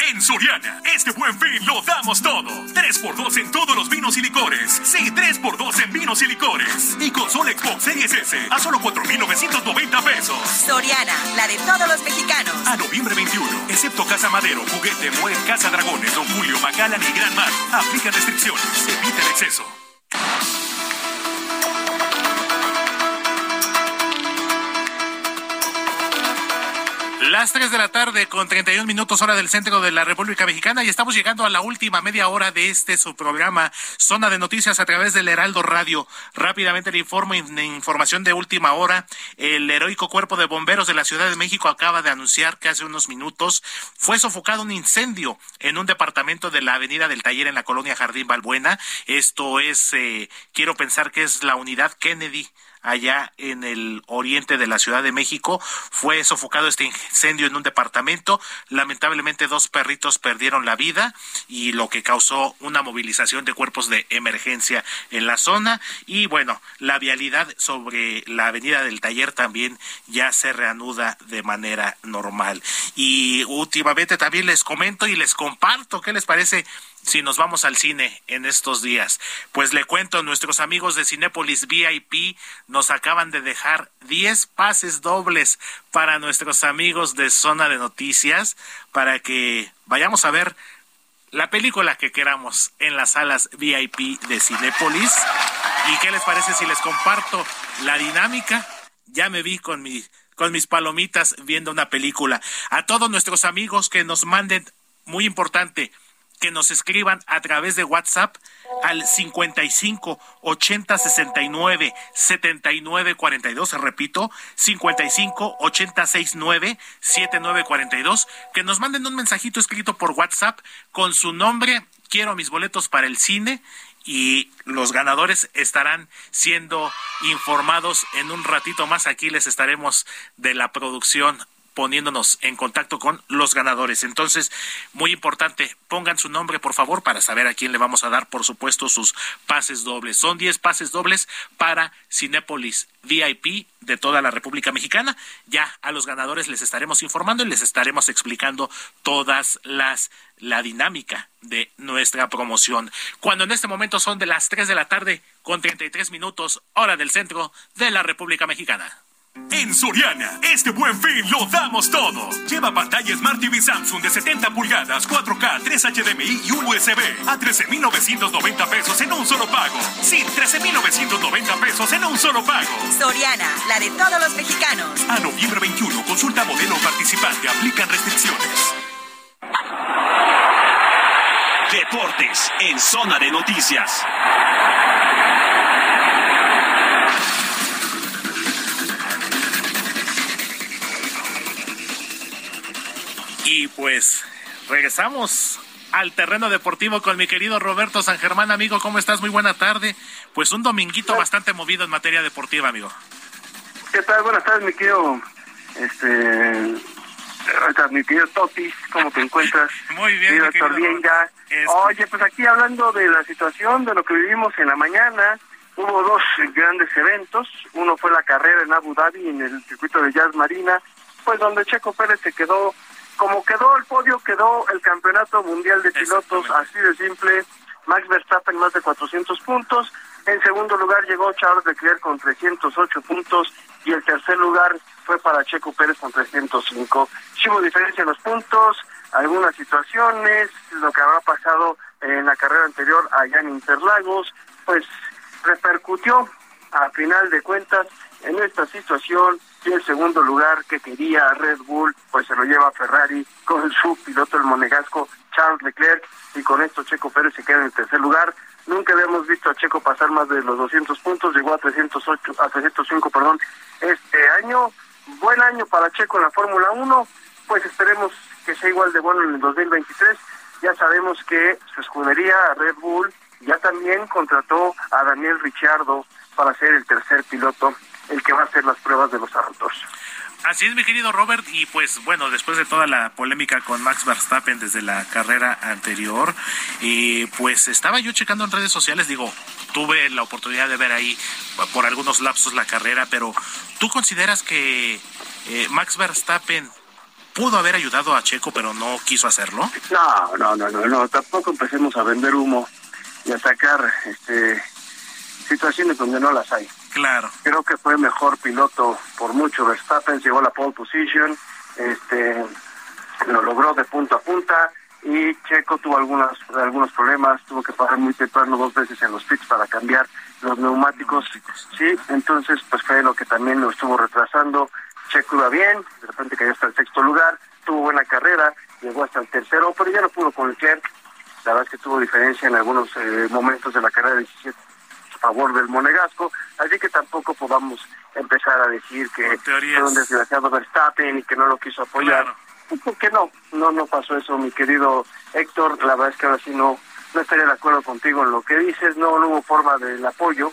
En Soriana, este buen fin lo damos todo. 3x2 en todos los vinos y licores. Sí, 3x2 en vinos y licores. Y consola Xbox Series S a solo 4,990 pesos. Soriana, la de todos los mexicanos. A noviembre 21, excepto Casa Madero, Juguete, Muel, Casa Dragones, Don Julio, Macallan y Gran Mar. Aplica restricciones. Evita el exceso. Las 3 de la tarde con 31 minutos hora del centro de la República Mexicana y estamos llegando a la última media hora de este su programa Zona de Noticias a través del Heraldo Radio. Rápidamente le informo información de última hora. El heroico cuerpo de bomberos de la Ciudad de México acaba de anunciar que hace unos minutos fue sofocado un incendio en un departamento de la Avenida del Taller en la colonia Jardín Balbuena. Esto es, eh, quiero pensar que es la unidad Kennedy allá en el oriente de la Ciudad de México. Fue sofocado este incendio en un departamento. Lamentablemente dos perritos perdieron la vida y lo que causó una movilización de cuerpos de emergencia en la zona. Y bueno, la vialidad sobre la avenida del taller también ya se reanuda de manera normal. Y últimamente también les comento y les comparto qué les parece si nos vamos al cine en estos días. Pues le cuento, nuestros amigos de Cinépolis VIP nos acaban de dejar 10 pases dobles para nuestros amigos de Zona de Noticias para que vayamos a ver la película que queramos en las salas VIP de Cinépolis. ¿Y qué les parece si les comparto la dinámica? Ya me vi con con mis palomitas viendo una película. A todos nuestros amigos que nos manden, muy importante, que nos escriban a través de WhatsApp al 55 80 69 79 42, repito, 55 80 69 79 42, que nos manden un mensajito escrito por WhatsApp con su nombre, quiero mis boletos para el cine y los ganadores estarán siendo informados en un ratito más. Aquí les estaremos de la producción poniéndonos en contacto con los ganadores. Entonces, muy importante, pongan su nombre, por favor, para saber a quién le vamos a dar, por supuesto, sus pases dobles. Son 10 pases dobles para Cinépolis VIP de toda la República Mexicana. Ya a los ganadores les estaremos informando y les estaremos explicando todas las la dinámica de nuestra promoción. Cuando en este momento son de las 3 de la tarde con 33 minutos hora del centro de la República Mexicana. En Soriana, este buen fin lo damos todo. Lleva pantalla Smart TV Samsung de 70 pulgadas, 4K, 3 HDMI y USB a 13,990 pesos en un solo pago. Sí, 13,990 pesos en un solo pago. Soriana, la de todos los mexicanos. A noviembre 21, consulta modelo participante, aplican restricciones. Deportes en zona de noticias. Y pues regresamos al terreno deportivo con mi querido Roberto San Germán, amigo. ¿Cómo estás? Muy buena tarde. Pues un dominguito bastante movido en materia deportiva, amigo. ¿Qué tal? Buenas tardes, mi querido, este, mi querido Totis, ¿cómo te encuentras? [LAUGHS] Muy bien, mi querido Oye, pues aquí hablando de la situación, de lo que vivimos en la mañana, hubo dos grandes eventos. Uno fue la carrera en Abu Dhabi, en el circuito de Jazz Marina, pues donde Checo Pérez se quedó como quedó el podio, quedó el campeonato mundial de pilotos, así de simple. Max Verstappen más de 400 puntos. En segundo lugar llegó Charles Leclerc con 308 puntos y el tercer lugar fue para Checo Pérez con 305. Si hubo diferencia en los puntos, algunas situaciones, lo que habrá pasado en la carrera anterior allá en Interlagos, pues repercutió a final de cuentas en esta situación y el segundo lugar que quería Red Bull, pues se lo lleva Ferrari con su piloto el monegasco Charles Leclerc y con esto Checo Pérez se queda en el tercer lugar. Nunca habíamos visto a Checo pasar más de los 200 puntos, llegó a 308, a 305, perdón, este año. Buen año para Checo en la Fórmula 1, pues esperemos que sea igual de bueno en el 2023. Ya sabemos que su escudería Red Bull ya también contrató a Daniel Ricciardo para ser el tercer piloto el que va a hacer las pruebas de los autos. Así es, mi querido Robert, y pues bueno, después de toda la polémica con Max Verstappen desde la carrera anterior, y pues estaba yo checando en redes sociales, digo, tuve la oportunidad de ver ahí por algunos lapsos la carrera, pero ¿tú consideras que eh, Max Verstappen pudo haber ayudado a Checo, pero no quiso hacerlo? No, no, no, no, no, tampoco empecemos a vender humo y a sacar este situaciones donde no las hay. Claro. Creo que fue mejor piloto por mucho. Verstappen llegó a la pole position, este, lo logró de punta a punta y Checo tuvo algunas, algunos problemas, tuvo que parar muy temprano dos veces en los pits para cambiar los neumáticos. Sí, entonces pues fue lo que también lo estuvo retrasando. Checo iba bien, de repente cayó hasta el sexto lugar, tuvo buena carrera, llegó hasta el tercero, pero ya no pudo con Leclerc. La verdad es que tuvo diferencia en algunos eh, momentos de la carrera de 17 favor del monegasco, así que tampoco podamos empezar a decir que fue un desgraciado Verstappen y que no lo quiso apoyar. ¿Por qué no? No, no pasó eso, mi querido Héctor. La verdad es que ahora sí no, no estaría de acuerdo contigo en lo que dices. No, no hubo forma del apoyo.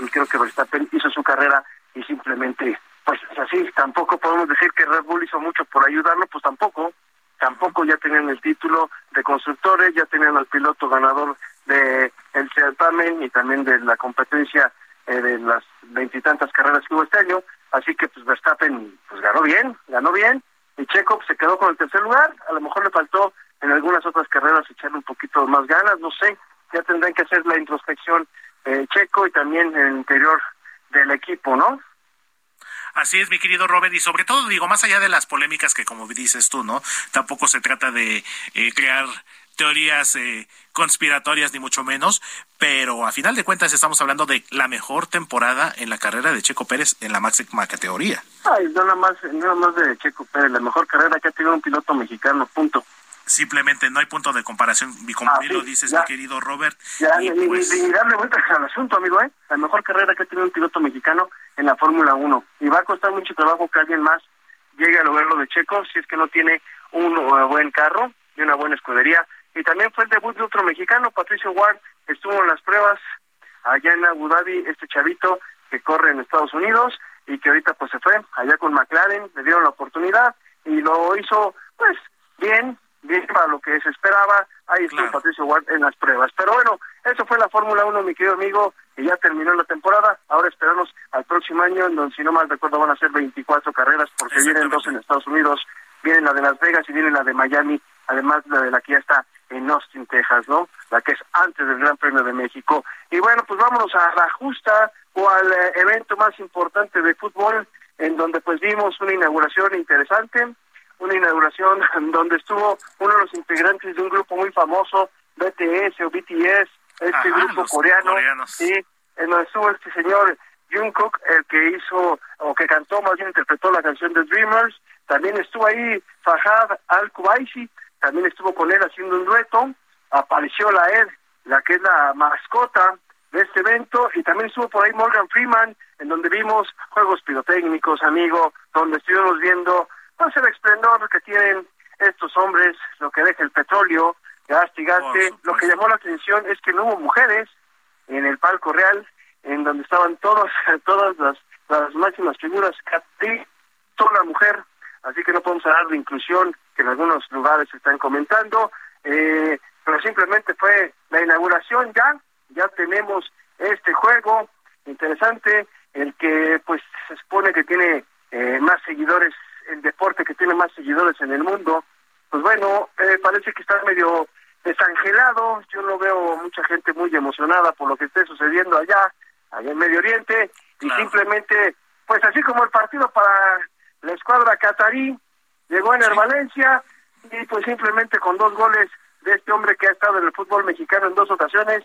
Y creo que Verstappen hizo su carrera y simplemente, pues así, tampoco podemos decir que Red Bull hizo mucho por ayudarlo, pues tampoco. Tampoco ya tenían el título de constructores, ya tenían al piloto ganador de el certamen y también de la competencia eh, de las veintitantas carreras que hubo este año. Así que pues Verstappen pues ganó bien, ganó bien y Checo pues, se quedó con el tercer lugar. A lo mejor le faltó en algunas otras carreras echarle un poquito más ganas, no sé. Ya tendrán que hacer la introspección eh, Checo y también el interior del equipo, ¿no? Así es, mi querido Robert, y sobre todo, digo, más allá de las polémicas que, como dices tú, ¿no? Tampoco se trata de eh, crear teorías eh, conspiratorias ni mucho menos, pero a final de cuentas estamos hablando de la mejor temporada en la carrera de Checo Pérez en la máxima categoría. Ay, no nada más, nada más de Checo Pérez, la mejor carrera que ha tenido un piloto mexicano, punto. Simplemente no hay punto de comparación, como ah, lo dices, mi querido Robert. Ya, ni, pues ni, darle vueltas al asunto, amigo, ¿eh? La mejor carrera que ha tenido un piloto mexicano en la Fórmula 1. Y va a costar mucho trabajo que alguien más llegue a lograrlo de Checo si es que no tiene un uh, buen carro y una buena escudería y también fue el debut de otro mexicano, Patricio Ward, estuvo en las pruebas allá en Abu Dhabi, este chavito que corre en Estados Unidos y que ahorita pues se fue allá con McLaren, le dieron la oportunidad y lo hizo pues bien, bien para lo que se esperaba, ahí estuvo Patricio Ward en las pruebas. Pero bueno, eso fue la Fórmula 1, mi querido amigo, y ya terminó la temporada, ahora esperamos al próximo año, en donde si no mal recuerdo van a ser 24 carreras porque vienen dos en Estados Unidos, viene la de Las Vegas y viene la de Miami, además la de la que ya está en Austin, Texas, ¿no? La que es antes del Gran Premio de México. Y bueno, pues vámonos a la justa o al eh, evento más importante de fútbol en donde pues vimos una inauguración interesante, una inauguración [LAUGHS] donde estuvo uno de los integrantes de un grupo muy famoso, BTS o BTS, este grupo coreano, sí, en donde estuvo este señor Jungkook, el que hizo, o que cantó, más bien interpretó la canción de Dreamers, también estuvo ahí Fahad Al-Kubaisi, también estuvo con él haciendo un dueto, apareció la Ed, la que es la mascota de este evento, y también estuvo por ahí Morgan Freeman, en donde vimos juegos pirotécnicos, amigo, donde estuvimos viendo pues el esplendor que tienen estos hombres, lo que deja el petróleo, gas gigante. Lo que llamó la atención es que no hubo mujeres en el palco real, en donde estaban todas, [LAUGHS] todas las, las máximas figuras, toda la mujer, así que no podemos hablar de inclusión que en algunos lugares se están comentando, eh, pero simplemente fue la inauguración ya, ya tenemos este juego interesante, el que pues se supone que tiene eh, más seguidores, el deporte que tiene más seguidores en el mundo, pues bueno, eh, parece que está medio desangelado, yo no veo mucha gente muy emocionada por lo que esté sucediendo allá, allá en Medio Oriente, y simplemente, pues así como el partido para la escuadra catarí, llegó en el Valencia, y pues simplemente con dos goles de este hombre que ha estado en el fútbol mexicano en dos ocasiones.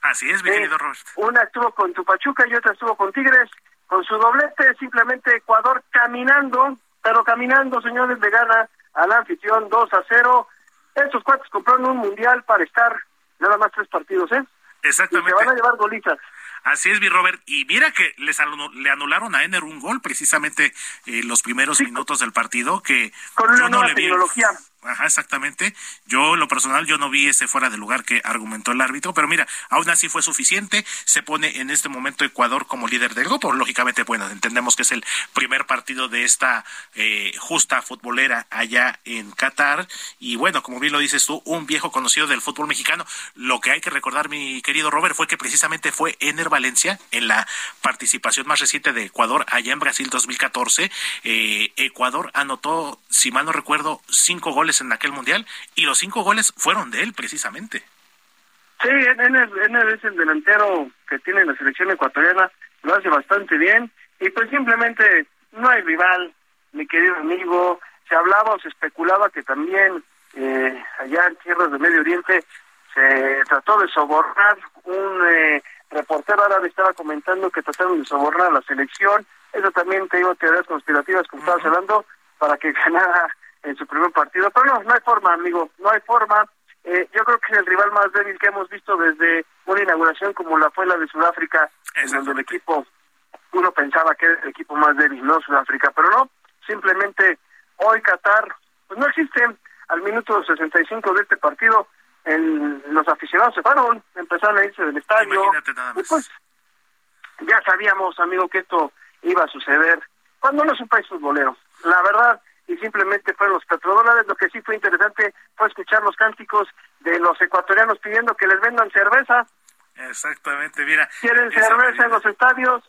Así es, mi eh, querido Robert. Una estuvo con Tupachuca y otra estuvo con Tigres. Con su doblete, simplemente Ecuador caminando, pero caminando, señores, de gana al anfitrión 2 a 0. Estos cuates compraron un mundial para estar nada más tres partidos, ¿eh? Exactamente. Y se van a llevar golitas. Así es, mi Robert. Y mira que les le anularon a Ener un gol precisamente en eh, los primeros minutos del partido que con una nueva tecnología. Ajá, exactamente. Yo, lo personal, yo no vi ese fuera de lugar que argumentó el árbitro, pero mira, aún así fue suficiente. Se pone en este momento Ecuador como líder del grupo. Lógicamente, bueno, entendemos que es el primer partido de esta eh, justa futbolera allá en Qatar. Y bueno, como bien lo dices tú, un viejo conocido del fútbol mexicano. Lo que hay que recordar, mi querido Robert, fue que precisamente fue Ener Valencia en la participación más reciente de Ecuador allá en Brasil 2014. Eh, Ecuador anotó, si mal no recuerdo, cinco goles en aquel mundial y los cinco goles fueron de él precisamente. Sí, él es el delantero que tiene la selección ecuatoriana, lo hace bastante bien y pues simplemente no hay rival, mi querido amigo. Se hablaba o se especulaba que también eh, allá en tierras de Medio Oriente se trató de sobornar un eh, reportero árabe estaba comentando que trataron de sobornar a la selección. Eso también te digo teorías conspirativas como estabas hablando para que [LAUGHS] ganara en su primer partido. Pero no, no hay forma, amigo, no hay forma. Eh, yo creo que es el rival más débil que hemos visto desde una inauguración como la fue la de Sudáfrica, en donde el equipo, uno pensaba que era el equipo más débil, no Sudáfrica, pero no, simplemente hoy Qatar, pues no existe. Al minuto 65 de este partido, el, los aficionados se fueron, empezaron a irse del estadio. Y pues ya sabíamos, amigo, que esto iba a suceder cuando no es un país futbolero. La verdad, y simplemente fueron los petrodólares. Lo que sí fue interesante fue escuchar los cánticos de los ecuatorianos pidiendo que les vendan cerveza. Exactamente, mira. Quieren cerveza en los estadios,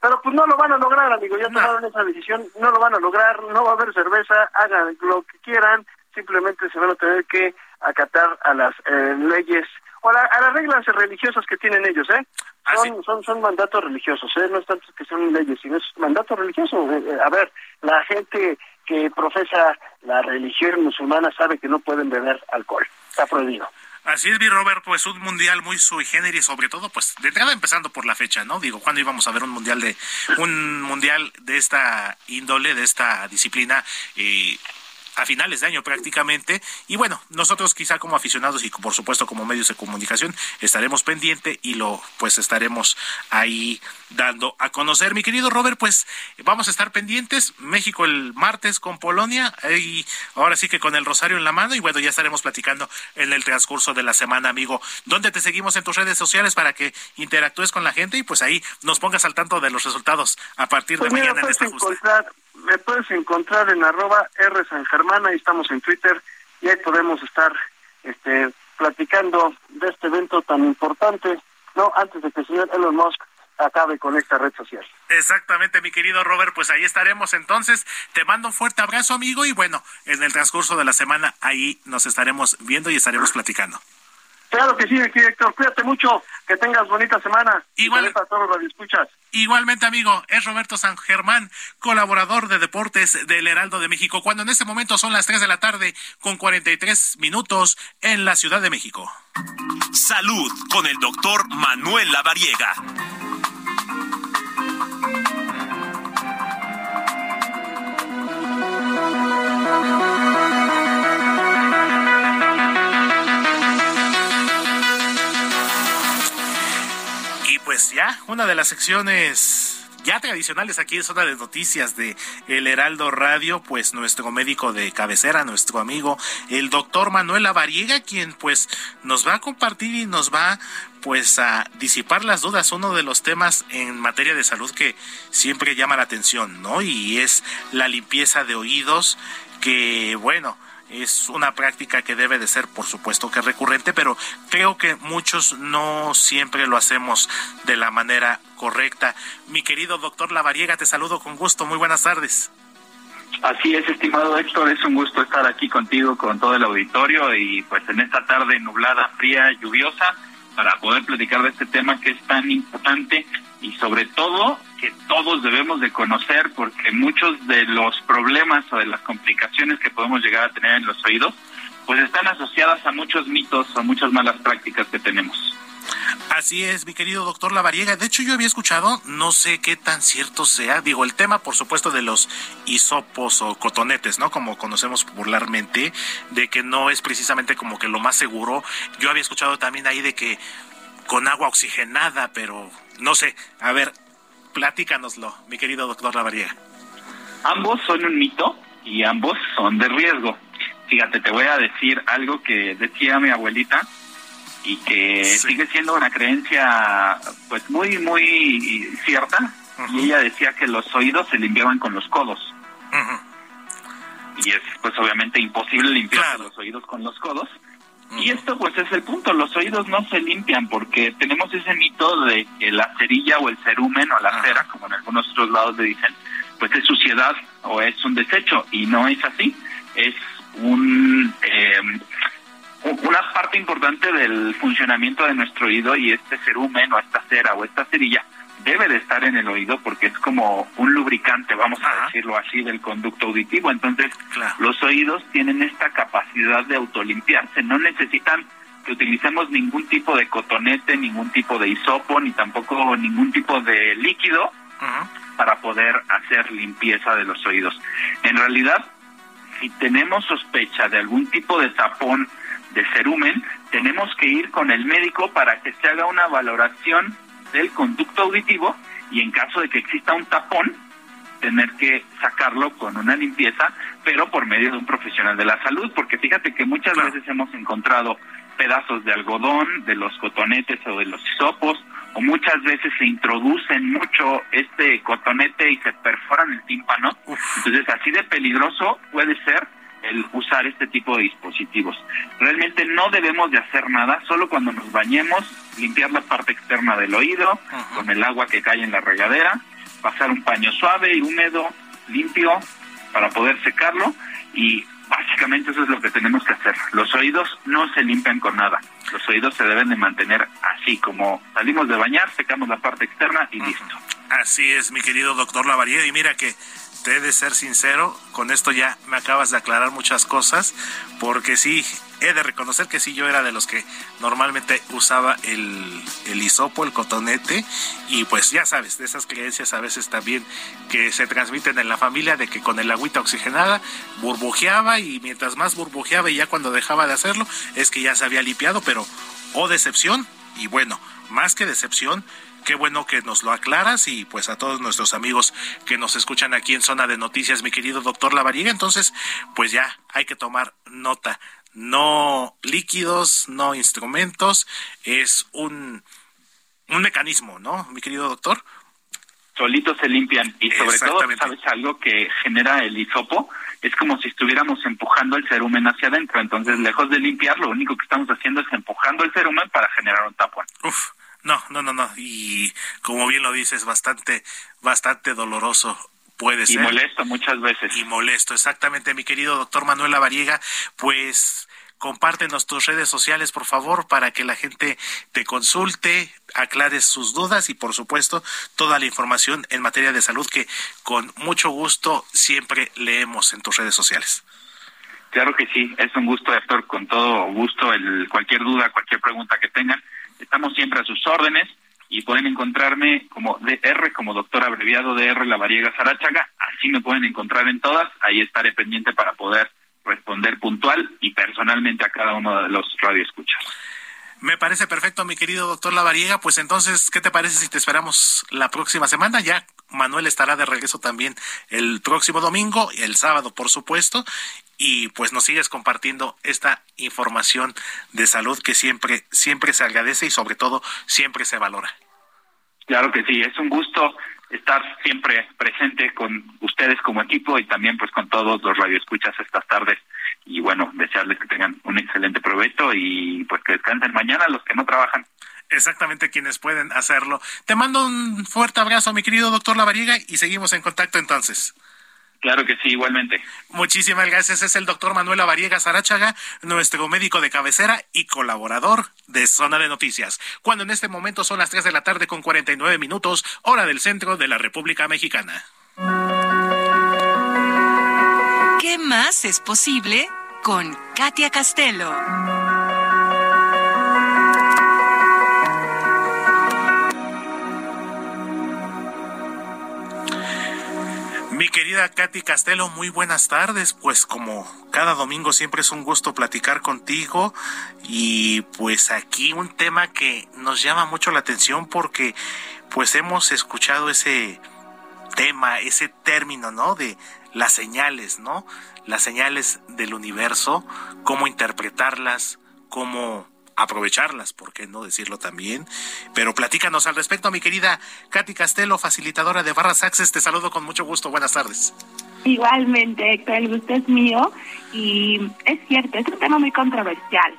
pero pues no lo van a lograr, amigo. Ya tomaron esa decisión, no lo van a lograr, no va a haber cerveza, hagan lo que quieran, simplemente se van a tener que acatar a las eh, leyes o a, las reglas religiosas que tienen ellos, ¿eh? Ah, son, son, son mandatos religiosos, ¿eh? No es tanto que son leyes, sino es mandato religioso. Eh, eh, a ver, la gente que profesa la religión musulmana sabe que no pueden beber alcohol. Está prohibido. Así es, mi Robert, pues un mundial muy sui generis, sobre todo, pues de entrada empezando por la fecha, ¿no? Digo, ¿cuándo íbamos a ver un mundial de un mundial de esta índole, de esta disciplina? Eh, a finales de año prácticamente. Y bueno, nosotros quizá como aficionados y por supuesto como medios de comunicación estaremos pendiente y lo pues estaremos ahí dando a conocer. Mi querido Robert, pues vamos a estar pendientes. México el martes con Polonia y ahora sí que con el rosario en la mano y bueno, ya estaremos platicando en el transcurso de la semana, amigo. ¿Dónde te seguimos en tus redes sociales para que interactúes con la gente y pues ahí nos pongas al tanto de los resultados a partir de pues mañana en esta justa? me puedes encontrar en arroba R San Germán, ahí estamos en Twitter y ahí podemos estar este, platicando de este evento tan importante, no antes de que el señor Elon Musk acabe con esta red social. Exactamente, mi querido Robert, pues ahí estaremos entonces. Te mando un fuerte abrazo, amigo, y bueno, en el transcurso de la semana ahí nos estaremos viendo y estaremos platicando. Claro que sí, Héctor, cuídate mucho, que tengas bonita semana. Igual para todos los escuchas. Igualmente, amigo, es Roberto San Germán, colaborador de deportes del Heraldo de México, cuando en este momento son las 3 de la tarde con 43 minutos en la Ciudad de México. Salud con el doctor Manuel Lavariega. Pues ya, una de las secciones ya tradicionales aquí en Zona de Noticias de El Heraldo Radio, pues nuestro médico de cabecera, nuestro amigo, el doctor Manuel Lavariega, quien pues nos va a compartir y nos va pues a disipar las dudas, uno de los temas en materia de salud que siempre llama la atención, ¿no? Y es la limpieza de oídos, que bueno, es una práctica que debe de ser, por supuesto, que recurrente, pero creo que muchos no siempre lo hacemos de la manera correcta. Mi querido doctor Lavariega, te saludo con gusto. Muy buenas tardes. Así es, estimado Héctor, es un gusto estar aquí contigo, con todo el auditorio y pues en esta tarde nublada, fría, lluviosa, para poder platicar de este tema que es tan importante y sobre todo que todos debemos de conocer porque muchos de los problemas o de las complicaciones que podemos llegar a tener en los oídos pues están asociadas a muchos mitos o muchas malas prácticas que tenemos. Así es, mi querido doctor Lavariega. De hecho, yo había escuchado, no sé qué tan cierto sea, digo, el tema, por supuesto, de los hisopos o cotonetes, ¿no? Como conocemos popularmente, de que no es precisamente como que lo más seguro. Yo había escuchado también ahí de que con agua oxigenada, pero no sé. A ver, platícanoslo, mi querido doctor Lavariega. Ambos son un mito y ambos son de riesgo. Fíjate, te voy a decir algo que decía mi abuelita y que sigue siendo una creencia pues muy, muy cierta. Y ella decía que los oídos se limpiaban con los codos. Y es pues obviamente imposible limpiar los oídos con los codos. Y esto pues es el punto, los oídos no se limpian porque tenemos ese mito de que la cerilla o el cerumen o la cera, como en algunos otros lados le dicen, pues es suciedad o es un desecho y no es así, es un eh, una parte importante del funcionamiento de nuestro oído y este cerumen o esta cera o esta cerilla debe de estar en el oído porque es como un lubricante, vamos a decirlo así, del conducto auditivo. Entonces, los oídos tienen esta capacidad de autolimpiarse, no necesitan que utilicemos ningún tipo de cotonete, ningún tipo de hisopo, ni tampoco ningún tipo de líquido para poder hacer limpieza de los oídos. En realidad, si tenemos sospecha de algún tipo de tapón de cerumen, tenemos que ir con el médico para que se haga una valoración del conducto auditivo y en caso de que exista un tapón, tener que sacarlo con una limpieza, pero por medio de un profesional de la salud, porque fíjate que muchas veces hemos encontrado pedazos de algodón, de los cotonetes o de los hisopos, o muchas veces se introducen mucho este cotonete y se perforan el tímpano. Entonces, así de peligroso puede ser el usar este tipo de dispositivos. Realmente no debemos de hacer nada, solo cuando nos bañemos, limpiar la parte externa del oído con el agua que cae en la regadera, pasar un paño suave y húmedo, limpio, para poder secarlo y básicamente eso es lo que tenemos que hacer. Los oídos no se limpian con nada. Los oídos se deben de mantener así, como salimos de bañar, secamos la parte externa y listo. Así es, mi querido doctor Lavariega. Y mira que te he de ser sincero, con esto ya me acabas de aclarar muchas cosas, porque sí, he de reconocer que sí, yo era de los que normalmente usaba el, el hisopo, el cotonete, y pues ya sabes, de esas creencias a veces también que se transmiten en la familia de que con el agüita oxigenada burbujeaba y mientras más burbujeaba y ya cuando dejaba de hacerlo es que ya se había limpiado, pero oh decepción, y bueno, más que decepción, qué bueno que nos lo aclaras y pues a todos nuestros amigos que nos escuchan aquí en Zona de Noticias, mi querido doctor Lavariega. Entonces, pues ya hay que tomar nota. No líquidos, no instrumentos, es un, un mecanismo, ¿no, mi querido doctor? Solitos se limpian y sobre todo, ¿sabes algo que genera el hisopo? Es como si estuviéramos empujando el cerumen hacia adentro. Entonces, lejos de limpiar, lo único que estamos haciendo es empujando el cerumen para generar un tapón. Uf, no, no, no, no. Y como bien lo dices, bastante, bastante doloroso puede ser. Y molesto muchas veces. Y molesto, exactamente, mi querido doctor Manuel Lavariega. Pues compártenos tus redes sociales, por favor, para que la gente te consulte, aclares sus dudas y, por supuesto, toda la información en materia de salud que con mucho gusto siempre leemos en tus redes sociales. Claro que sí, es un gusto, doctor, con todo gusto, el, cualquier duda, cualquier pregunta que tengan, estamos siempre a sus órdenes y pueden encontrarme como DR, como doctor abreviado DR La Variega Sarachaga, así me pueden encontrar en todas, ahí estaré pendiente para poder responder puntual y personalmente a cada uno de los radioescuchas. Me parece perfecto, mi querido doctor Lavariega. Pues entonces, ¿qué te parece si te esperamos la próxima semana? Ya Manuel estará de regreso también el próximo domingo, el sábado, por supuesto. Y pues nos sigues compartiendo esta información de salud que siempre, siempre se agradece y sobre todo siempre se valora. Claro que sí, es un gusto estar siempre presente con ustedes como equipo y también pues con todos los radioescuchas estas tardes y bueno, desearles que tengan un excelente provecho y pues que descansen mañana los que no trabajan. Exactamente quienes pueden hacerlo. Te mando un fuerte abrazo, mi querido doctor Lavariega, y seguimos en contacto entonces. Claro que sí, igualmente. Muchísimas gracias. Es el doctor Manuel Lavariega Sarachaga, nuestro médico de cabecera y colaborador de Zona de Noticias. Cuando en este momento son las 3 de la tarde con 49 minutos, hora del centro de la República Mexicana. ¿Qué más es posible con Katia Castelo? Mi querida Katy Castelo, muy buenas tardes. Pues como cada domingo siempre es un gusto platicar contigo y pues aquí un tema que nos llama mucho la atención porque pues hemos escuchado ese tema, ese término, ¿no? De las señales, ¿no? Las señales del universo, cómo interpretarlas, cómo aprovecharlas, ¿por qué no decirlo también? Pero platícanos al respecto, mi querida Katy Castelo, facilitadora de Barras Access, te saludo con mucho gusto, buenas tardes. Igualmente, Héctor, el gusto es mío y es cierto, es un tema muy controversial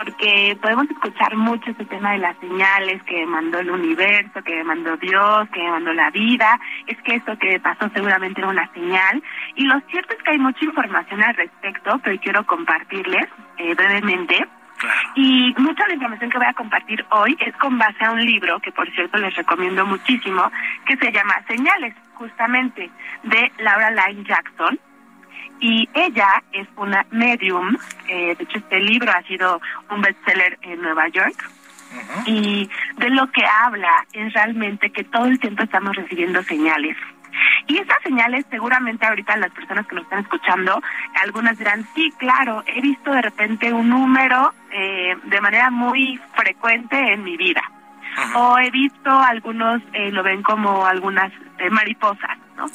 porque podemos escuchar mucho ese tema de las señales que mandó el universo, que mandó Dios, que mandó la vida, es que eso que pasó seguramente era una señal. Y lo cierto es que hay mucha información al respecto hoy quiero compartirles eh, brevemente. Y mucha de la información que voy a compartir hoy es con base a un libro que, por cierto, les recomiendo muchísimo, que se llama Señales, justamente, de Laura Lyne Jackson. Y ella es una medium, eh, de hecho este libro ha sido un bestseller en Nueva York. Y de lo que habla es realmente que todo el tiempo estamos recibiendo señales y esas señales, seguramente ahorita las personas que nos están escuchando, algunas dirán, sí, claro, he visto de repente un número eh, de manera muy frecuente en mi vida. O he visto algunos, eh, lo ven como algunas eh, mariposas, ¿no?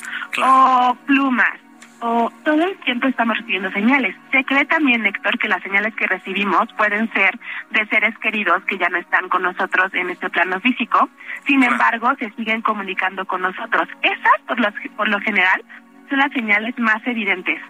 O plumas o todo el tiempo estamos recibiendo señales. Se cree también, Héctor, que las señales que recibimos pueden ser de seres queridos que ya no están con nosotros en este plano físico, sin embargo, se siguen comunicando con nosotros. Esas, por, los, por lo general, son las señales más evidentes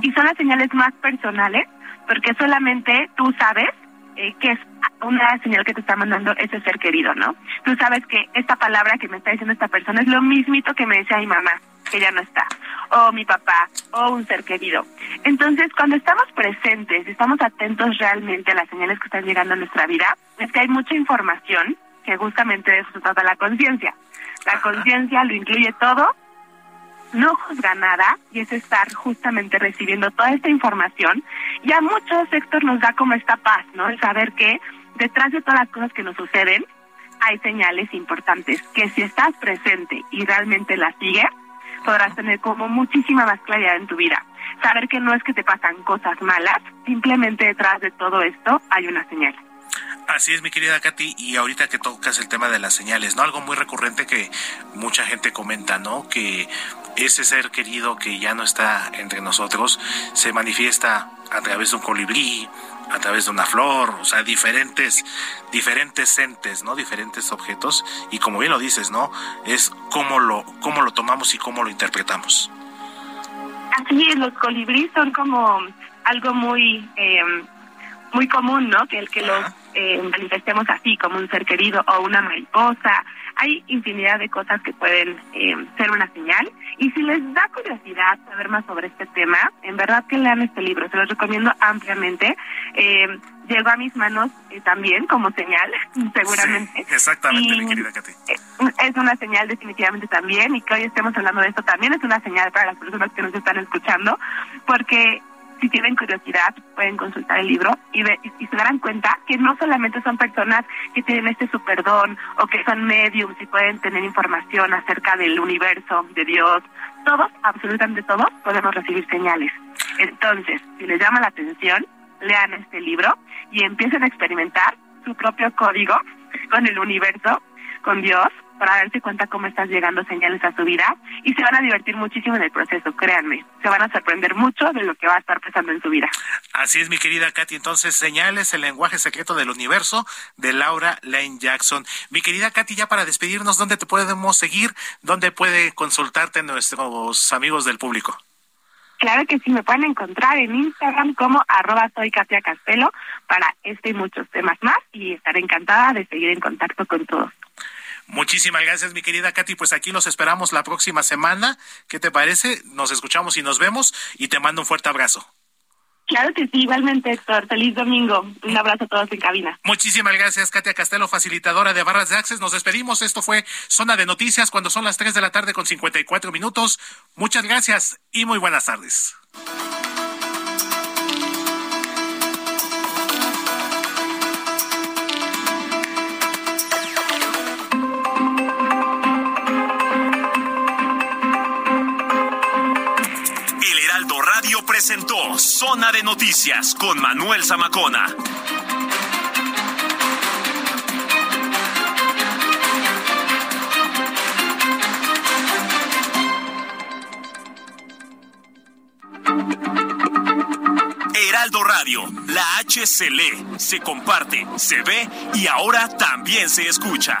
y son las señales más personales porque solamente tú sabes eh, que es una señal que te está mandando ese ser querido, ¿no? Tú sabes que esta palabra que me está diciendo esta persona es lo mismito que me decía mi mamá que ya no está, o mi papá, o un ser querido. Entonces, cuando estamos presentes, estamos atentos realmente a las señales que están llegando a nuestra vida, es que hay mucha información que justamente de eso se trata la conciencia. La conciencia lo incluye todo, no juzga nada y es estar justamente recibiendo toda esta información y a muchos sectores nos da como esta paz, ¿no? El saber que detrás de todas las cosas que nos suceden hay señales importantes que si estás presente y realmente las sigues, podrás tener como muchísima más claridad en tu vida. Saber que no es que te pasan cosas malas, simplemente detrás de todo esto hay una señal. Así es, mi querida Katy, y ahorita que tocas el tema de las señales, ¿no? Algo muy recurrente que mucha gente comenta, ¿no? Que ese ser querido que ya no está entre nosotros se manifiesta a través de un colibrí, a través de una flor, o sea, diferentes, diferentes entes, ¿no? Diferentes objetos. Y como bien lo dices, ¿no? Es cómo lo, cómo lo tomamos y cómo lo interpretamos. Así es, los colibríes son como algo muy, eh, muy común, ¿no? Que el que los eh, manifestemos así, como un ser querido o una mariposa. Hay infinidad de cosas que pueden eh, ser una señal. Y si les da curiosidad saber más sobre este tema, en verdad que lean este libro, se los recomiendo ampliamente. Eh, llegó a mis manos eh, también como señal, [LAUGHS] seguramente. exactamente, mi querida Katy. Eh, es una señal definitivamente también, y que hoy estemos hablando de esto también es una señal para las personas que nos están escuchando, porque si tienen curiosidad, pueden consultar el libro y, y, se darán cuenta que no solamente son personas que tienen este superdón o que son mediums y pueden tener información acerca del universo, de Dios. Todos, absolutamente todos, podemos recibir señales. Entonces, si les llama la atención, lean este libro y empiecen a experimentar su propio código con el universo, con Dios, para darse cuenta cómo estás llegando señales a su vida y se van a divertir muchísimo en el proceso, créanme. Se van a sorprender mucho de lo que va a estar pasando en su vida. Así es, mi querida Katy. Entonces, señales, el lenguaje secreto del universo de Laura Lane Jackson. Mi querida Katy, ya para despedirnos, ¿dónde te podemos seguir? ¿Dónde puede consultarte nuestros amigos del público? Claro que sí, me pueden encontrar en Instagram como arroba soy Katia Castelo para este y muchos temas más y estaré encantada de seguir en contacto con todos. Muchísimas gracias, mi querida Katy. Pues aquí los esperamos la próxima semana. ¿Qué te parece? Nos escuchamos y nos vemos y te mando un fuerte abrazo. Claro que sí, igualmente, Héctor. Feliz domingo. Un abrazo a todos en cabina. Muchísimas gracias, Katia Castelo, facilitadora de Barras de Access. Nos despedimos. Esto fue Zona de Noticias cuando son las 3 de la tarde con 54 minutos. Muchas gracias y muy buenas tardes. Presentó Zona de Noticias con Manuel Zamacona. Heraldo Radio, la H se lee, se comparte, se ve y ahora también se escucha.